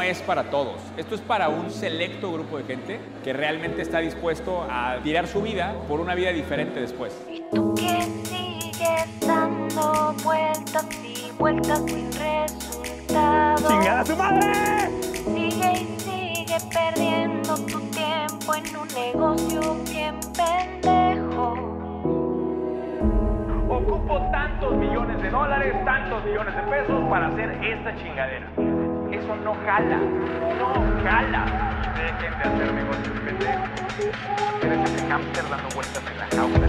Es para todos. Esto es para un selecto grupo de gente que realmente está dispuesto a tirar su vida por una vida diferente después. Y tú que sigues dando vueltas vueltas sin resultado. ¡Chingada su madre! Sigue y sigue perdiendo tu tiempo en un negocio bien pendejo. Ocupo tantos millones de dólares, tantos millones de pesos para hacer esta chingadera. Eso no jala, no jala. Y dejen de hacer negocios pendejos. Eres ese hámster dando vueltas en la jaula.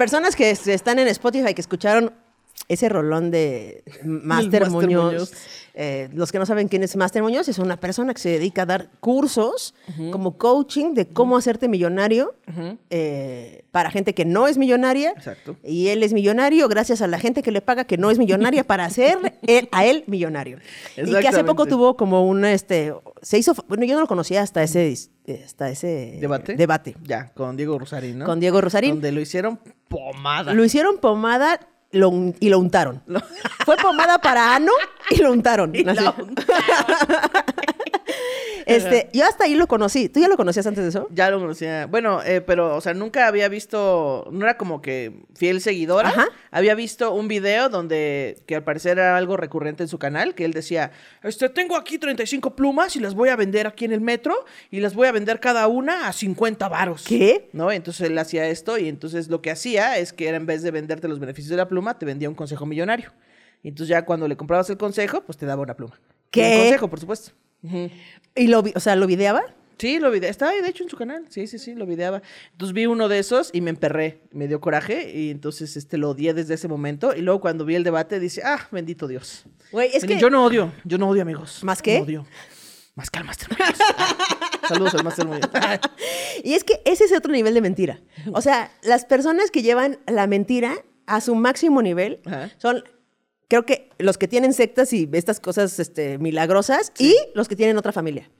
Personas que están en Spotify que escucharon ese rolón de Master, Master Muñoz. Muñoz. eh, los que no saben quién es Master Muñoz, es una persona que se dedica a dar cursos como coaching de cómo hacerte millonario eh, para gente que no es millonaria. Exacto. Y él es millonario gracias a la gente que le paga que no es millonaria para hacer él- a él millonario. Y que hace poco tuvo como un, este, se hizo, bueno, yo no lo conocía hasta ese, hasta ese ¿Debate? debate. Ya, con Diego Rosarín, ¿no? Con Diego Rosarín. Donde lo hicieron pomada. Lo hicieron pomada lo un- y lo untaron. Fue pomada para ano y lo untaron. Y Así. lo este, yo hasta ahí lo conocí. ¿Tú ya lo conocías antes de eso? Ya lo conocía. Bueno, eh, pero, o sea, nunca había visto, no era como que fiel seguidora. Ajá. Había visto un video donde, que al parecer era algo recurrente en su canal, que él decía, este, tengo aquí 35 plumas y las voy a vender aquí en el metro y las voy a vender cada una a 50 varos. ¿Qué? ¿No? Entonces él hacía esto y entonces lo que hacía es que era en vez de venderte los beneficios de la pluma, te vendía un consejo millonario. Y entonces ya cuando le comprabas el consejo, pues te daba una pluma. ¿Qué? Un consejo, por supuesto. Y lo, vi- o sea, lo videaba. Sí, lo videaba. Estaba de hecho, en su canal. Sí, sí, sí, lo videaba. Entonces vi uno de esos y me emperré. Me dio coraje y entonces este, lo odié desde ese momento. Y luego cuando vi el debate, dice, ah, bendito Dios. Güey, es Miren, que Yo no odio, yo no odio, amigos. ¿Más qué? No odio. Más que al Master Muñoz. Saludos al Master Muñoz. Y es que ese es otro nivel de mentira. O sea, las personas que llevan la mentira a su máximo nivel Ajá. son, creo que los que tienen sectas y estas cosas este, milagrosas y los que tienen otra familia.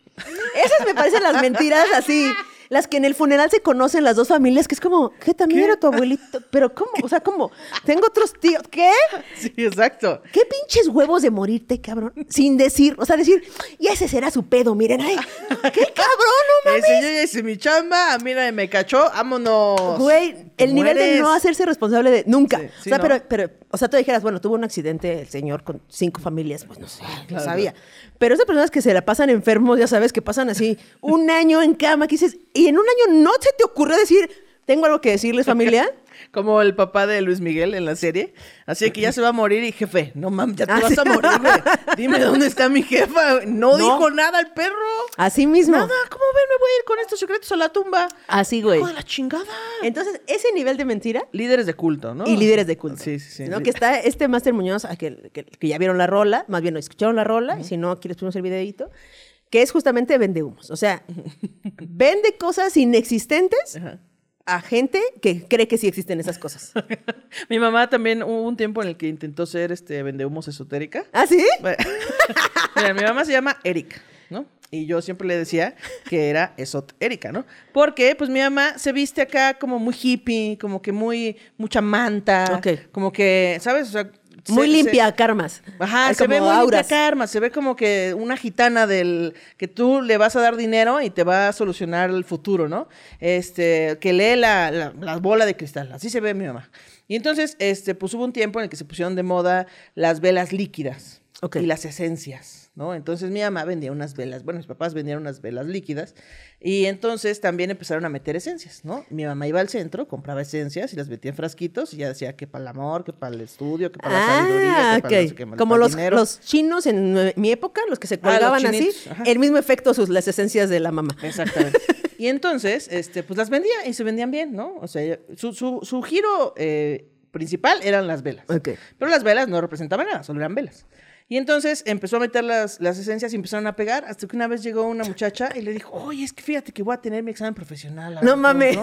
Esas me parecen las mentiras así. Las que en el funeral se conocen las dos familias, que es como, ¿qué también era tu abuelito? Pero ¿cómo? O sea, ¿cómo? Tengo otros tíos. ¿Qué? Sí, exacto. ¿Qué pinches huevos de morirte, cabrón? Sin decir, o sea, decir, y ese será su pedo, miren, ay, qué cabrón, no mames. Ese yo ya hice mi chamba, mira, me cachó, vámonos. Güey, el nivel de no hacerse responsable de nunca. Sí, o sea, no. pero, pero, o sea, tú dijeras, bueno, tuvo un accidente el señor con cinco familias, pues no sé, no Claro, sabía. Pero esas personas que se la pasan enfermos, ya sabes, que pasan así un año en cama, que dices, y en un año no se te ocurrió decir, tengo algo que decirles, familia. Como el papá de Luis Miguel en la serie. Así que ya se va a morir y jefe, no mames, ya te Ah, vas a morir, güey. Dime dónde está mi jefa. No, No. dijo nada el perro. Así mismo. Nada, ¿cómo ven? Me voy a ir con estos secretos a la tumba. Así, güey. De la chingada. Entonces, ese nivel de mentira Líderes de culto, ¿no? y líderes de culto. Sí, sí, sí. ¿no? Que está este Master Muñoz, que, que- que ya vieron la rola, más bien no escucharon la rola, y si no, aquí les ponemos el videito, que es justamente vende humos. O sea, vende cosas inexistentes Ajá. A gente que cree que sí existen esas cosas. Mi mamá también hubo un tiempo en el que intentó ser este vendehumos esotérica. ¿Ah, sí? Mira, mi mamá se llama Erika, ¿no? Y yo siempre le decía que era esotérica, ¿no? Porque, pues, mi mamá se viste acá como muy hippie, como que muy, mucha manta. Ok. Como que, ¿sabes? O sea, Muy se- limpia, se- karmas. Ajá, se ve muy limpia auras. karma, se ve como que una gitana del que tú le vas a dar dinero y te va a solucionar el futuro, ¿no? Este, que lee la, la- la bola de cristal, así se ve mi mamá. Y entonces, este, pues hubo un tiempo en el que se pusieron de moda las velas líquidas y las esencias, ¿no? Entonces mi mamá vendía unas velas, bueno, mis papás vendían unas velas líquidas y entonces también empezaron a meter esencias, ¿no? Mi mamá iba al centro, compraba esencias y las metía en frasquitos y ya decía que para el amor, que para el estudio, que para la sabiduría, Ah, que para no ok. sé qué, Como los, dinero. los chinos en mi época, los que se Ah, colgaban así, ajá. el mismo efecto sus las esencias de la mamá. Exactamente. Y entonces, este, pues las vendía y se vendían bien, ¿no? O sea, su, su, su giro eh, principal eran las velas. Pero las velas no representaban nada, solo eran velas. Y entonces empezó a meter las, las esencias y empezaron a pegar, hasta que una vez llegó una muchacha y le dijo, oye, es que fíjate que voy a tener mi examen profesional. No mames.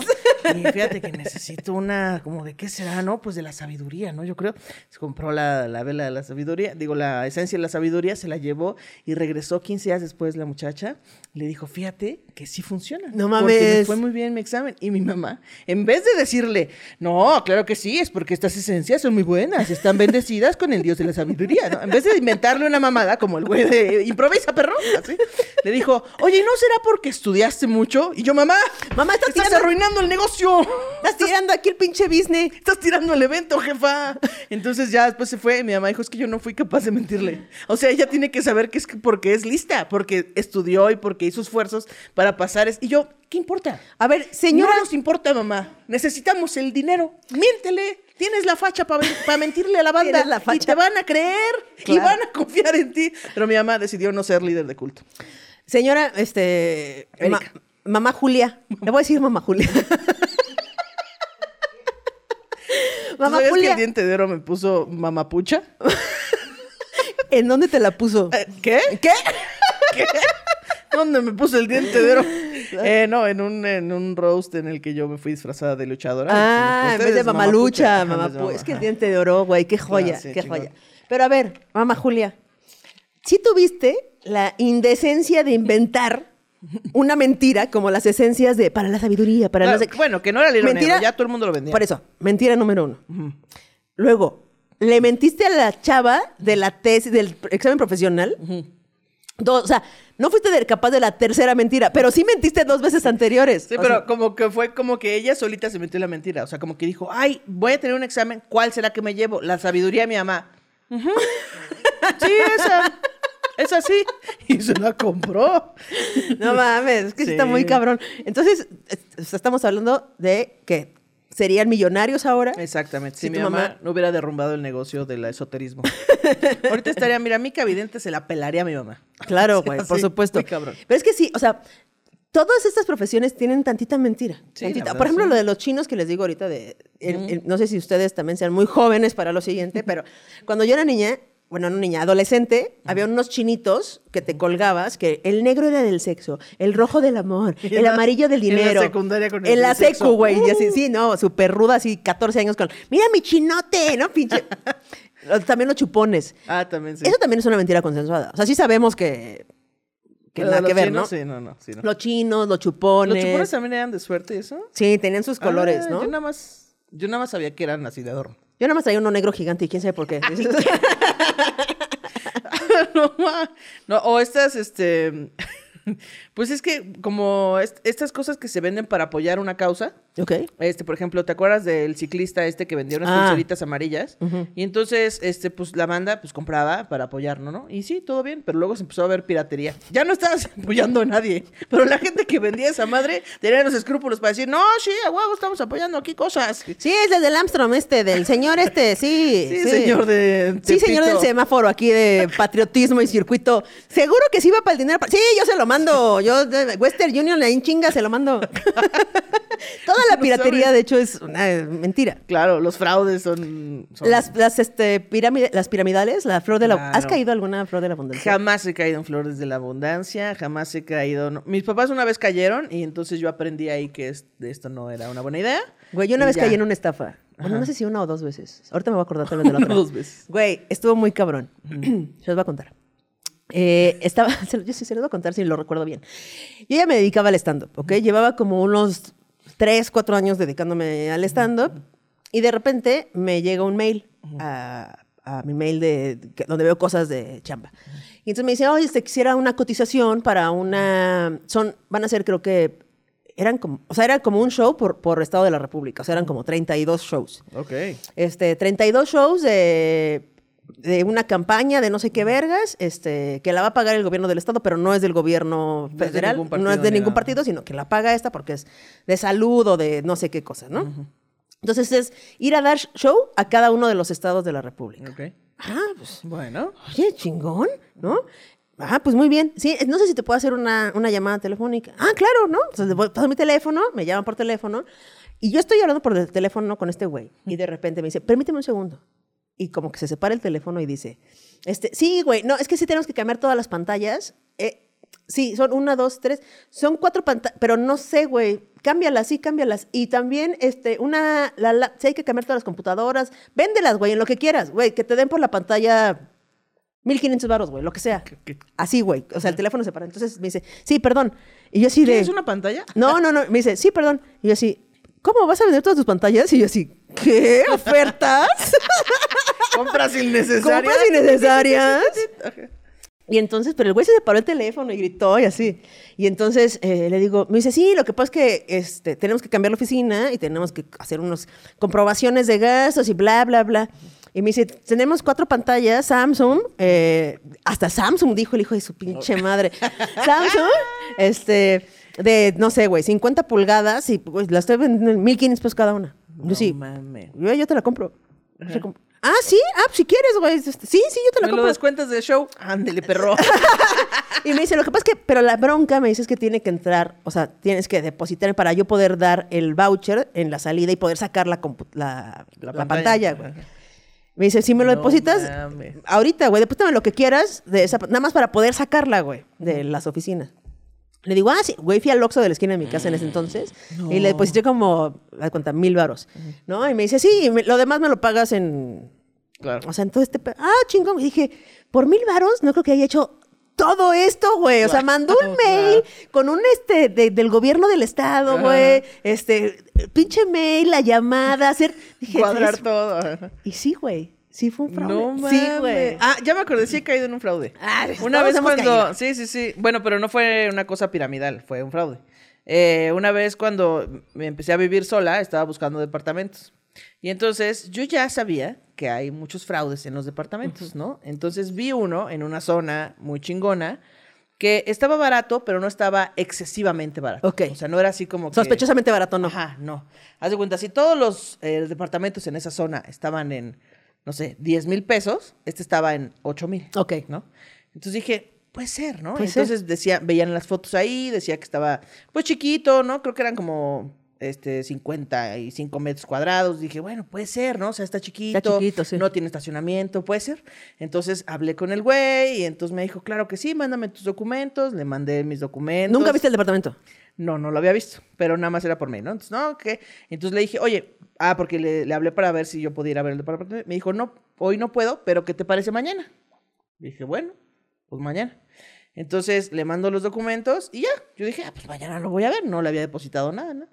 Y fíjate que necesito una, como de qué será, ¿no? Pues de la sabiduría, ¿no? Yo creo. Se compró la, la vela de la sabiduría, digo, la esencia de la sabiduría, se la llevó y regresó 15 días después la muchacha. Le dijo, fíjate que sí funciona. No Porque me mames. fue muy bien mi examen. Y mi mamá, en vez de decirle, no, claro que sí, es porque estas esencias son muy buenas, están bendecidas con el Dios de la sabiduría, ¿no? En vez de inventarle una mamada como el güey de improvisa, perro, así, le dijo, oye, ¿no será porque estudiaste mucho? Y yo, mamá, Mamá, estás estás tirando- arruinando el negocio. Estás tirando aquí el pinche business. Estás tirando el evento, jefa. Entonces ya después se fue y mi mamá dijo, es que yo no fui capaz de mentirle. O sea, ella tiene que saber que es que porque es lista, porque estudió y porque hizo esfuerzos para pasar. es- Y yo, ¿qué importa? A ver, señora. No nos importa, mamá. Necesitamos el dinero. Miéntele. Tienes la facha para mentirle a la banda. Y te van a creer. Y van a confiar en ti. Pero mi mamá decidió no ser líder de culto. Señora, este. ma- mamá Julia. Le voy a decir mamá Julia. ¿Tú mamá sabías que el diente de oro me puso mamapucha? ¿En dónde te la puso? Eh, ¿Qué? ¿Qué? ¿Qué? ¿Dónde me puso el diente de oro? Eh, no, en un, en un roast en el que yo me fui disfrazada de luchadora. Ah, en vez de mamalucha, pu- Es que el diente de oro, güey, qué joya, sí, qué chingón. joya. Pero a ver, mamá Julia, si tuviste la indecencia de inventar una mentira como las esencias de para la sabiduría, para Claro, no sé- bueno, que no era el Mentira- ya todo el mundo lo vendía. Por eso, mentira número uno. Luego, le mentiste a la chava de la tesis, del examen profesional. Dos, o sea, no fuiste de- capaz de la tercera mentira, pero sí mentiste dos veces anteriores. Sí, O pero sea, como que fue como que ella solita se metió en la mentira. O sea, como que dijo, ay, voy a tener un examen, ¿cuál será que me llevo? La sabiduría de mi mamá. Sí, esa. Es así. Y se la compró. no mames, es que sí. está muy cabrón. Entonces, estamos hablando de que serían millonarios ahora. Exactamente. Si, Si mi mamá, mamá- no hubiera derrumbado el negocio del esoterismo. Ahorita estaría, mira, Mica Vidente se la pelaría a mi mamá. Claro, güey, por supuesto. muy cabrón. Pero es que sí, o sea, todas estas profesiones tienen tantita mentira. Sí, tantita. verdad, Por ejemplo, sí. lo de los chinos que les digo ahorita de, el- el- no sé si ustedes también sean muy jóvenes para lo siguiente, pero cuando yo era niña, bueno, no niña, adolescente, había unos chinitos que te colgabas, que el negro era del sexo, el rojo del amor, el la- amarillo del en la dinero. secundaria con el En la secu, güey, y así, Uh. sí, no, súper ruda, así, 14 años con, mira mi chinote, ¿no? Pinche. También los chupones. Ah, también sí. Eso también es una mentira consensuada. O sea, sí sabemos que, que nada que ver, ¿no? Sí, no, no. Sí, no. Los chinos, los chupones. ¿Los chupones también eran de suerte y eso? Sí, tenían sus colores, Ah, ¿no? Yo nada más, yo nada más sabía que eran así de adorno. Yo nada más traía uno negro gigante y quién sabe por qué. no. No, o estas, este. Pues es que, como est- estas cosas que se venden para apoyar una causa. ok. Este, por ejemplo, ¿te acuerdas del ciclista este que vendía unas Ah. pulseritas amarillas? Y entonces, este, pues la banda, pues compraba para apoyarlo, ¿no? Y sí, todo bien, pero luego se empezó a ver piratería. Ya no estabas apoyando a nadie, pero la gente que vendía esa madre tenía los escrúpulos para decir, no, sí, a huevo, estamos apoyando aquí cosas. Sí, es el del Armstrong este, del señor este, sí. Sí, señor de Sí, señor del semáforo aquí de patriotismo y circuito. Seguro que sí va para el dinero. Sí, yo se lo mando. Yo, Western Union, ahí en chinga, se lo mando. Toda la piratería, de hecho, es una mentira. Claro, los fraudes son... son- Las, las, este, las piramidales, la flor de la... Claro. ¿Has caído alguna flor de la abundancia? Jamás he caído en flores de la abundancia, jamás he caído... no- Mis papás una vez cayeron y entonces yo aprendí ahí que es- esto no era una buena idea. Güey, yo una vez ya. caí en una estafa. Bueno, no sé si una o dos veces. Ahorita me voy a acordar también de la otra. dos veces. Güey, estuvo muy cabrón. se los voy a contar. Eh, estaba, lo- yo sí se los voy a contar si lo recuerdo bien. Yo ya me dedicaba al stand-up, ¿ok? Llevaba como unos tres, cuatro años dedicándome al stand-up y de repente me llega un mail a, a mi mail de, donde veo cosas de chamba. Y entonces me dice, oye, este, quisiera una cotización para una... Son, van a ser creo que... Eran como, o sea, era como un show por, por estado de la República, o sea, eran como 32 shows Ok. este, 32 shows de, de una campaña de no sé qué vergas, este, que la va a pagar el gobierno del estado, pero no es del gobierno No es de federal, no es de ni ningún partido, sino que la paga esta porque es de salud o de no sé qué cosa, ¿no? Entonces es ir a dar show a cada uno de los estados de la República. Ok. Ah, pues, Bueno. oye, chingón, ¿no? Ah, pues muy bien. Sí, no sé si te puedo hacer una, una llamada telefónica. Ah, claro, ¿no? Entonces, voy- paso mi teléfono, me llaman por teléfono. Y yo estoy hablando por el teléfono con este güey. Y de repente me dice, permíteme un segundo. Y como que se separa el teléfono y dice, este, sí, güey, no, es que sí tenemos que cambiar todas las pantallas. Eh, sí, son una, dos, tres. Son cuatro pantallas, pero no sé, güey. Cámbialas, sí, cámbialas. Y también, este, una, la, la, sí hay que cambiar todas las computadoras. Véndelas, güey, en lo que quieras, güey. Que te den por la pantalla 1500 baros, güey, lo que sea. Así, güey. O sea, el teléfono se para. Entonces me dice, sí, perdón. Y yo así de. ¿Tienes una pantalla? No, no, no. Me dice, sí, perdón. Y yo así, ¿cómo vas a vender todas tus pantallas? Y yo así, ¿qué? ¿Ofertas? Compras innecesarias. ¿Compras innecesarias? Y entonces, pero el güey se separó el teléfono y gritó y así. Y entonces eh, le digo, me dice, sí, lo que pasa es que este, tenemos que cambiar la oficina y tenemos que hacer unas comprobaciones de gastos y bla, bla, bla. Y me dice, tenemos cuatro pantallas, Samsung, eh, hasta Samsung dijo el hijo de su pinche madre. Samsung, este, de, no sé, güey, 50 pulgadas y pues, la estoy vendiendo en 1500 pesos cada una. Yo sí, mames. yo, yo te la compro. Yo Ah, sí, ah, pues si quieres, güey. Este, Sí, sí, yo te la ¿Me lo compro. descuentas del show? Ándele, perro. Y me dice, lo que pasa es que, pero la bronca me dice es que tiene que entrar, o sea, tienes que depositar para yo poder dar el voucher en la salida y poder sacar la, la, La la pantalla. pantalla, güey. Me dice, si me lo No depositas, mames. ahorita, güey, deposítame lo que quieras, de esa, nada más para poder sacarla, güey, de las oficinas. Le digo, ah, sí, güey, fui al Oxxo de la esquina de mi casa en ese entonces y le deposité como, a cuenta, mil varos, ¿no? Y me dice, sí, me- lo demás me lo pagas en, Claro. o sea, en todo este... Ah, chingón. Y dije, por mil varos no creo que haya hecho todo esto, güey. O sea, mandó un mail con un este de- del gobierno del estado, güey. Este, pinche mail, la llamada, hacer... Dije, Cuadrar "Es- todo. Y sí, güey. Sí fue un fraude. No mames. Sí, güey. Ah, ya me acordé, sí he caído en un fraude. Ah, una todos vez cuando. caído. Sí, sí, sí. Bueno, pero no fue una cosa piramidal, fue un fraude. Eh, una vez cuando me empecé a vivir sola, estaba buscando departamentos. Y entonces yo ya sabía que hay muchos fraudes en los departamentos, ¿no? Entonces vi uno en una zona muy chingona que estaba barato, pero no estaba excesivamente barato. Ok. O sea, no era así como que... Sospechosamente barato, no. Ajá, no. Haz de cuenta, si todos los eh, departamentos en esa zona estaban en, no sé, 10 mil pesos, este estaba en 8 mil. Ok. ¿No? Entonces dije, puede ser, ¿no? Puede ser. Entonces decía, veían las fotos ahí, decía que estaba, pues chiquito, ¿no? Creo que eran como, este, 55 metros cuadrados. Dije, bueno, puede ser, ¿no? O sea, está chiquito. chiquito, sí. No tiene estacionamiento, puede ser. Entonces hablé con el güey y entonces me dijo, claro que sí, mándame tus documentos. Le mandé mis documentos. ¿Nunca viste el departamento? No, no lo había visto, pero nada más era por mí, ¿no? Entonces, no, ¿qué? Entonces le dije, oye, ah, porque le, le hablé para ver si yo podía ir a ver el departamento. Me dijo, no, hoy no puedo, pero ¿qué te parece mañana? Dije, bueno, pues mañana. Entonces le mando los documentos y ya. Yo dije, ah, pues mañana lo voy a ver. No le había depositado nada, ¿no?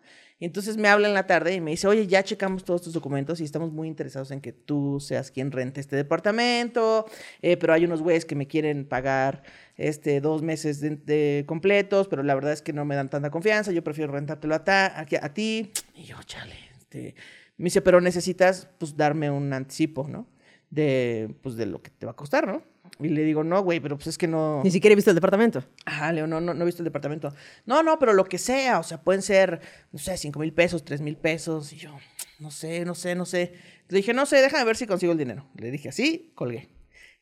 Entonces me habla en la tarde y me dice, oye, ya checamos todos tus documentos y estamos muy interesados en que tú seas quien rente este departamento, eh, pero hay unos güeyes que me quieren pagar este, dos meses de, completos, pero la verdad es que no me dan tanta confianza, yo prefiero rentártelo a, a ti. Y yo, chale, este, me dice, pero necesitas pues darme un anticipo, ¿no? De, pues, de lo que te va a costar, ¿no? Y le digo, no, güey, pero pues es que no... Ni siquiera he visto el departamento. Ajá, Leo, no, no, no he visto el departamento. No, no, pero lo que sea, o sea, pueden ser, no sé, cinco mil pesos, tres mil pesos. Y yo, no sé, no sé, no sé. Le dije, no sé, déjame ver si consigo el dinero. Le dije así, colgué.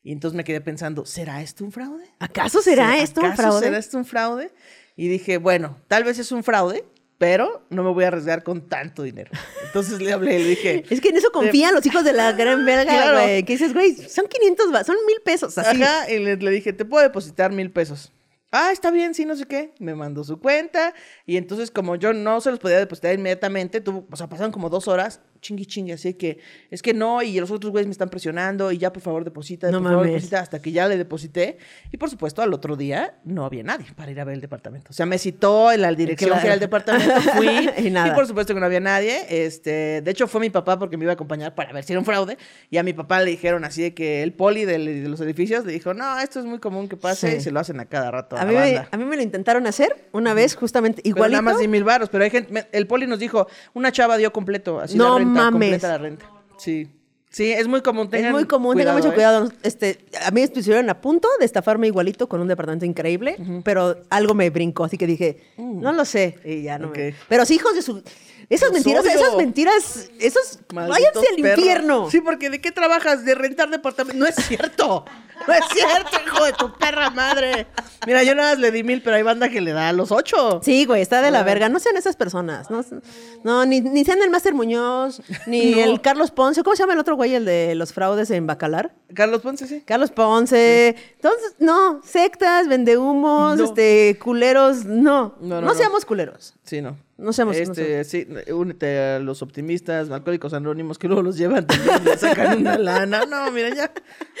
Y entonces me quedé pensando, ¿será esto un fraude? ¿Acaso será esto un ¿Acaso fraude? ¿Será esto un fraude? Y dije, bueno, tal vez es un fraude, pero no me voy a arriesgar con tanto dinero. Entonces le hablé, le dije, Es que en eso confían los hijos de la gran verga, Claro. güey. Que dices, güey, son 500, va- son mil pesos. Así. Ajá, y le, le dije, te puedo depositar mil pesos. Ah, está bien, sí, no sé qué. Me mandó su cuenta. Y entonces, como yo no se los podía depositar inmediatamente, tuvo, o sea, pasaron como dos horas, chingui chingue, así que es que no, y los otros güeyes me están presionando, y ya por favor deposita, No por favor mames. deposita, hasta que ya le deposité. Y por supuesto, al otro día no había nadie para ir a ver el departamento. O sea, me citó en la dirección Claro. que era el departamento, fui, Y nada. por supuesto que no había nadie. Este, de hecho, fue mi papá porque me iba a acompañar para ver si era un fraude. Y a mi papá le dijeron así de que el poli de, los edificios le dijo, no, esto es muy común que pase Sí. y se lo hacen a cada rato. A, A la mí, banda. a mí me lo intentaron hacer una vez, justamente Pero igualito. nada más de mil varos, pero hay gente, me- el poli nos dijo, una chava dio completo, así No la renta, mames. completa la renta. Sí. Sí, es muy común. es tengan muy común, tengan mucho ¿eh? cuidado. Este, a mí estuvieron a punto de estafarme igualito con un departamento increíble, pero algo me brincó, así que dije, no lo sé. Y ya no me-. Pero sí, hijos de su. Esas Los mentiras, odio. esas mentiras, esos. Malditos Váyanse al perros. infierno. Sí, porque ¿de qué trabajas? De rentar departamento. No es cierto. No es cierto, hijo de tu perra madre. Mira, yo nada más le di mil, pero hay banda que le da a los ocho. Sí, güey, está de la verga. No sean esas personas. No, no ni, ni sean el Máster Muñoz, ni el Carlos Ponce. ¿Cómo se llama el otro güey, el de los fraudes en Bacalar? Carlos Ponce, sí. Carlos Ponce. Entonces, no, sectas, vendehumos, No. este, culeros. No, No, no, no, no. seamos culeros. Sí, no. No seamos- no Este, sí, únete a los optimistas, alcohólicos anónimos que luego los llevan también, le sacan una lana. No, mira, ya.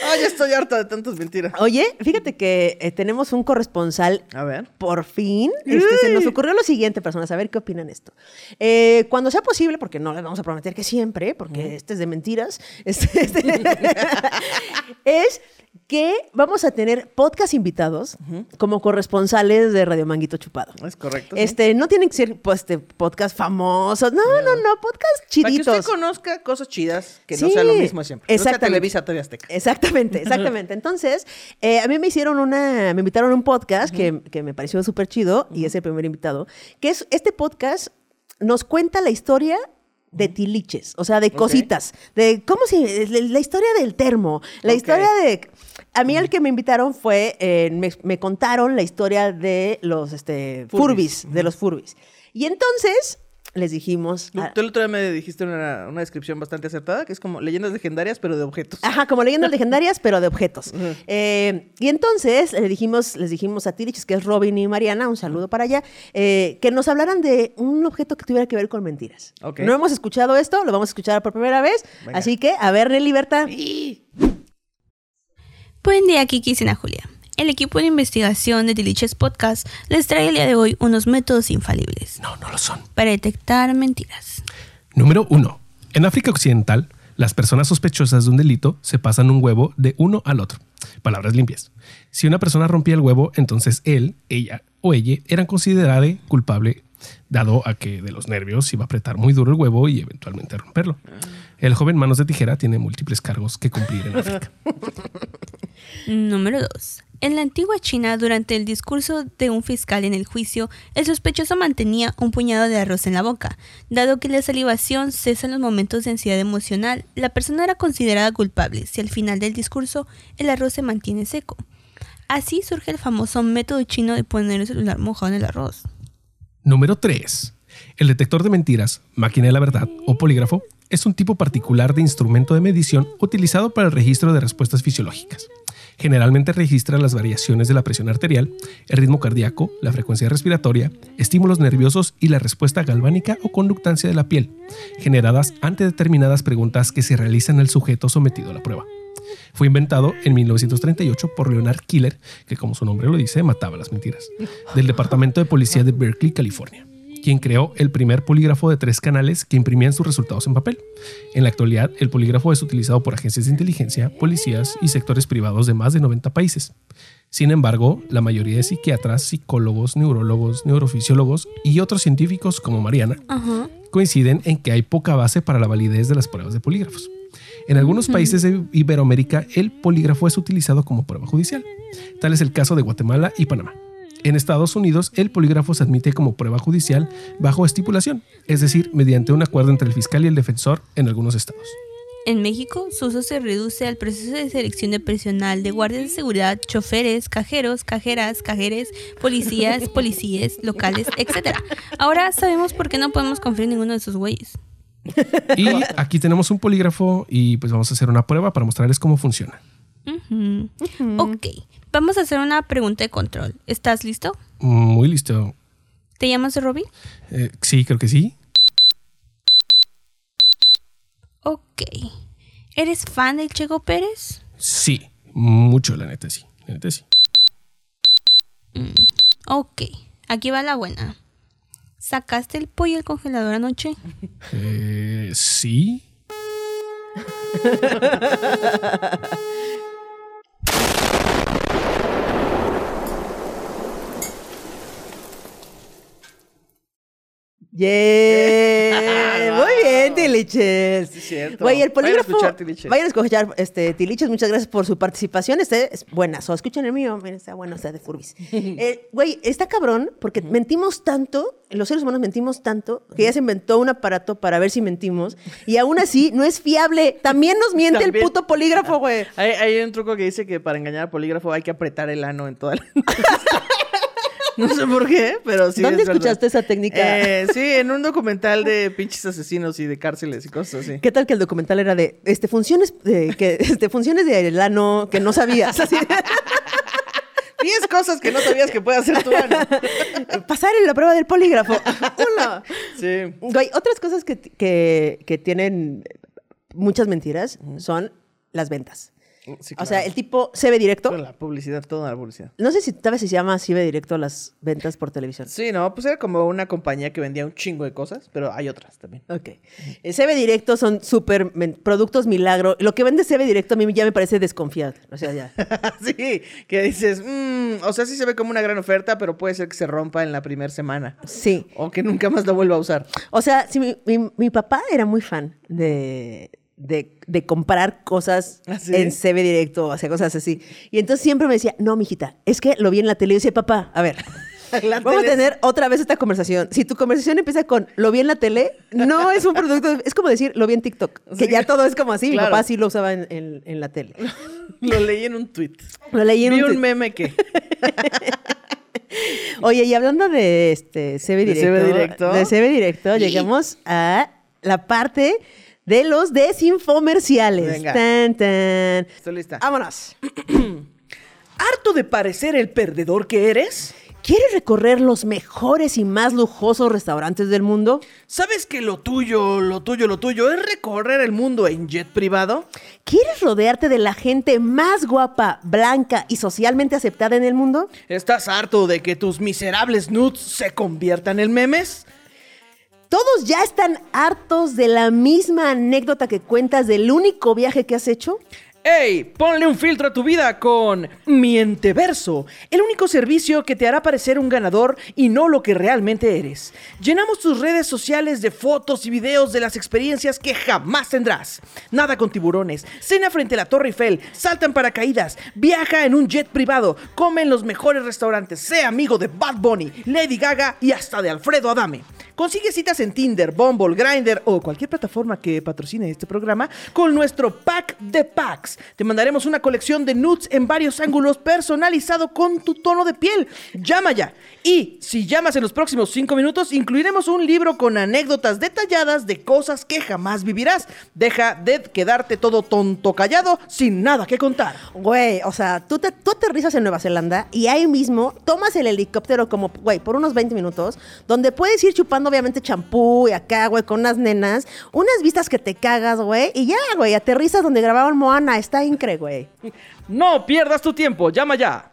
Ah, ya estoy harta de tantas mentiras. Oye, fíjate que eh, tenemos un corresponsal A ver. Por fin, este, se nos ocurrió lo siguiente, personas, a ver qué opinan esto. Eh, cuando sea posible, porque no les vamos a prometer que siempre, porque este es de mentiras, este- este- es que vamos a tener podcast invitados como corresponsales de Radio Manguito Chupado. Es correcto. sí. Este, no tienen que ser pues, este, podcast famosos, no, no, no, podcast Para que chiditos. usted conozca cosas chidas, que no Sí, sea lo mismo siempre. No sea exactamente. Televisa, TV Azteca. Exactamente, exactamente. Entonces, eh, a mí me hicieron una, me invitaron a un podcast que, que me pareció súper chido y es el primer invitado, que es, este podcast nos cuenta la historia de tiliches, o sea, de cositas, de cómo si, la historia del termo, la historia de... A mí el que me invitaron fue, eh, me, me contaron la historia de los este, Furbis. furbis, de los furbis. Y entonces les dijimos... Tú, tú el otro día me dijiste una, una descripción bastante acertada, que es como leyendas legendarias, pero de objetos. Ajá, como leyendas legendarias, pero de objetos. Eh, y entonces le dijimos, les dijimos a Tirichis, que es Robin y Mariana, un saludo para allá, eh, que nos hablaran de un objeto que tuviera que ver con mentiras. Ok. No hemos escuchado esto, lo vamos a escuchar por primera vez. Venga. Así que, a ver, Libertad. Buen día, Kiki y Sina Julia. El equipo de investigación de Delicious Podcast les trae el día de hoy unos métodos infalibles No, no lo son. para detectar mentiras. Número 1. En África Occidental, las personas sospechosas de un delito se pasan un huevo de uno al otro. Palabras limpias. Si una persona rompía el huevo, entonces él, ella o ella eran considerada culpable, dado a que de los nervios iba a apretar muy duro el huevo y eventualmente romperlo. El joven manos de tijera tiene múltiples cargos que cumplir en África. Número 2. En la antigua China, durante el discurso de un fiscal en el juicio, el sospechoso mantenía un puñado de arroz en la boca. Dado que la salivación cesa en los momentos de ansiedad emocional, la persona era considerada culpable si al final del discurso el arroz se mantiene seco. Así surge el famoso método chino de poner el celular mojado en el arroz. Número 3. El detector de mentiras, máquina de la verdad o polígrafo es un tipo particular de instrumento de medición utilizado para el registro de respuestas fisiológicas. Generalmente registra las variaciones de la presión arterial, el ritmo cardíaco, la frecuencia respiratoria, estímulos nerviosos y la respuesta galvánica o conductancia de la piel, generadas ante determinadas preguntas que se realizan al sujeto sometido a la prueba. Fue inventado en 1938 por Leonard Killer, que como su nombre lo dice, mataba las mentiras, del Departamento de Policía de Berkeley, California, quien creó el primer polígrafo de tres canales que imprimían sus resultados en papel. En la actualidad, el polígrafo es utilizado por agencias de inteligencia, policías y sectores privados de más de 90 países. Sin embargo, la mayoría de psiquiatras, psicólogos, neurólogos, neurofisiólogos y otros científicos como Mariana Ajá. coinciden en que hay poca base para la validez de las pruebas de polígrafos. En algunos países de Iberoamérica, el polígrafo es utilizado como prueba judicial. Tal es el caso de Guatemala y Panamá. En Estados Unidos, el polígrafo se admite como prueba judicial bajo estipulación, es decir, mediante un acuerdo entre el fiscal y el defensor en algunos estados. En México, su uso se reduce al proceso de selección de personal de guardias de seguridad, choferes, cajeros, cajeras, cajeres, policías, policías, locales, etc. Ahora sabemos por qué no podemos confiar en ninguno de esos güeyes. Y aquí tenemos un polígrafo y pues vamos a hacer una prueba para mostrarles cómo funciona. Ujú. Ok, vamos a hacer una pregunta de control. ¿Estás listo? Muy listo. ¿Te llamas Robbie? Eh, sí, creo que sí. Ok. ¿Eres fan del Checo Pérez? Sí, mucho, la neta sí. La neta sí. Ok, aquí va la buena. ¿Sacaste el pollo del congelador anoche? Eh, sí. Yeah. Muy bien, Tiliches. Sí, cierto. Güey, el Vayan a escuchar Tiliches. Vayan a escuchar este, Tiliches. Muchas gracias por su participación. Este es buenazo. Escuchen el mío. Miren, está bueno, está de furbis. Eh, Güey, está cabrón porque mentimos tanto, los seres humanos mentimos tanto, que ya se inventó un aparato para ver si mentimos. Y aún así, no es fiable. También nos miente el puto polígrafo, güey. Hay, hay un truco que dice que para engañar al polígrafo hay que apretar el ano en toda la... no sé por qué, pero sí. ¿Dónde es escuchaste esa técnica? Eh, sí, en un documental de pinches asesinos y de cárceles y cosas así. ¿Qué tal que el documental era de este, funciones, de, que, este, funciones ano que no sabías? Así, 10 cosas que no sabías que puede hacer tu pasar en la prueba del polígrafo. Uno. Sí. Güey, otras cosas que, que- que tienen muchas mentiras son las ventas. Sí, O sea, el tipo se ve directo. Toda la publicidad, toda la publicidad. No sé si tal vez se llama así ve directo las ventas por televisión. Sí, no, pues era como una compañía que vendía un chingo de cosas, pero hay otras también. Ok. El CB directo son súper productos milagro. Lo que vende CB directo a mí ya me parece desconfiable. O sea, ya. sí, que dices, "Mm", o sea, sí se ve como una gran oferta, pero puede ser que se rompa en la primera semana. Sí. O que nunca más lo vuelva a usar. O sea, mi, mi- mi papá era muy fan de, de, de comprar cosas en CB directo, o sea, cosas así. Y entonces siempre me decía, no, mijita, es que lo vi en la tele. Y yo decía, papá, a ver, La vamos a tener otra vez esta conversación. Si tu conversación empieza con lo vi en la tele, no es un producto, es como decir lo vi en TikTok, que Sí. ya todo es como así. Mi papá sí lo usaba en, en- en la tele. Lo leí en un tweet. Lo leí en Vi un un meme que. Oye, y hablando de este CB De directo, CB directo. de CB directo, llegamos a la parte de los desinfomerciales. Venga. Tan, tan. Estoy lista. Vámonos. ¿Harto de parecer el perdedor que eres? ¿Quieres recorrer los mejores y más lujosos restaurantes del mundo? ¿Sabes que lo tuyo, lo tuyo, lo tuyo es recorrer el mundo en jet privado? ¿Quieres rodearte de la gente más guapa, blanca y socialmente aceptada en el mundo? ¿Estás harto de que tus miserables nudes se conviertan en memes? ¿Todos ya están hartos de la misma anécdota que cuentas del único viaje que has hecho? ¡Ey! Ponle un filtro a tu vida con Mienteverso, el único servicio que te hará parecer un ganador y no lo que realmente eres. Llenamos tus redes sociales de fotos y videos de las experiencias que jamás tendrás. Nada con tiburones, cena frente a la Torre Eiffel, salta en paracaídas, viaja en un jet privado, come en los mejores restaurantes, sea amigo de Bad Bunny, Lady Gaga y hasta de Alfredo Adame. Consigue citas en Tinder, Bumble, Grindr o cualquier plataforma que patrocine este programa con nuestro pack de packs. Te mandaremos una colección de nudes en varios ángulos personalizado con tu tono de piel. Llama ya. Y si llamas en los próximos 5 minutos, incluiremos un libro con anécdotas detalladas de cosas que jamás vivirás. Deja de quedarte todo tonto callado sin nada que contar. Güey, o sea, tú, te, tú aterrizas en Nueva Zelanda y ahí mismo tomas el helicóptero como, güey, por unos 20 minutos, donde puedes ir chupando obviamente champú y acá, güey, con unas nenas, unas vistas que te cagas, güey, y ya, güey, aterrizas donde grababan Moana, está increíble, güey. No pierdas tu tiempo, llama ya.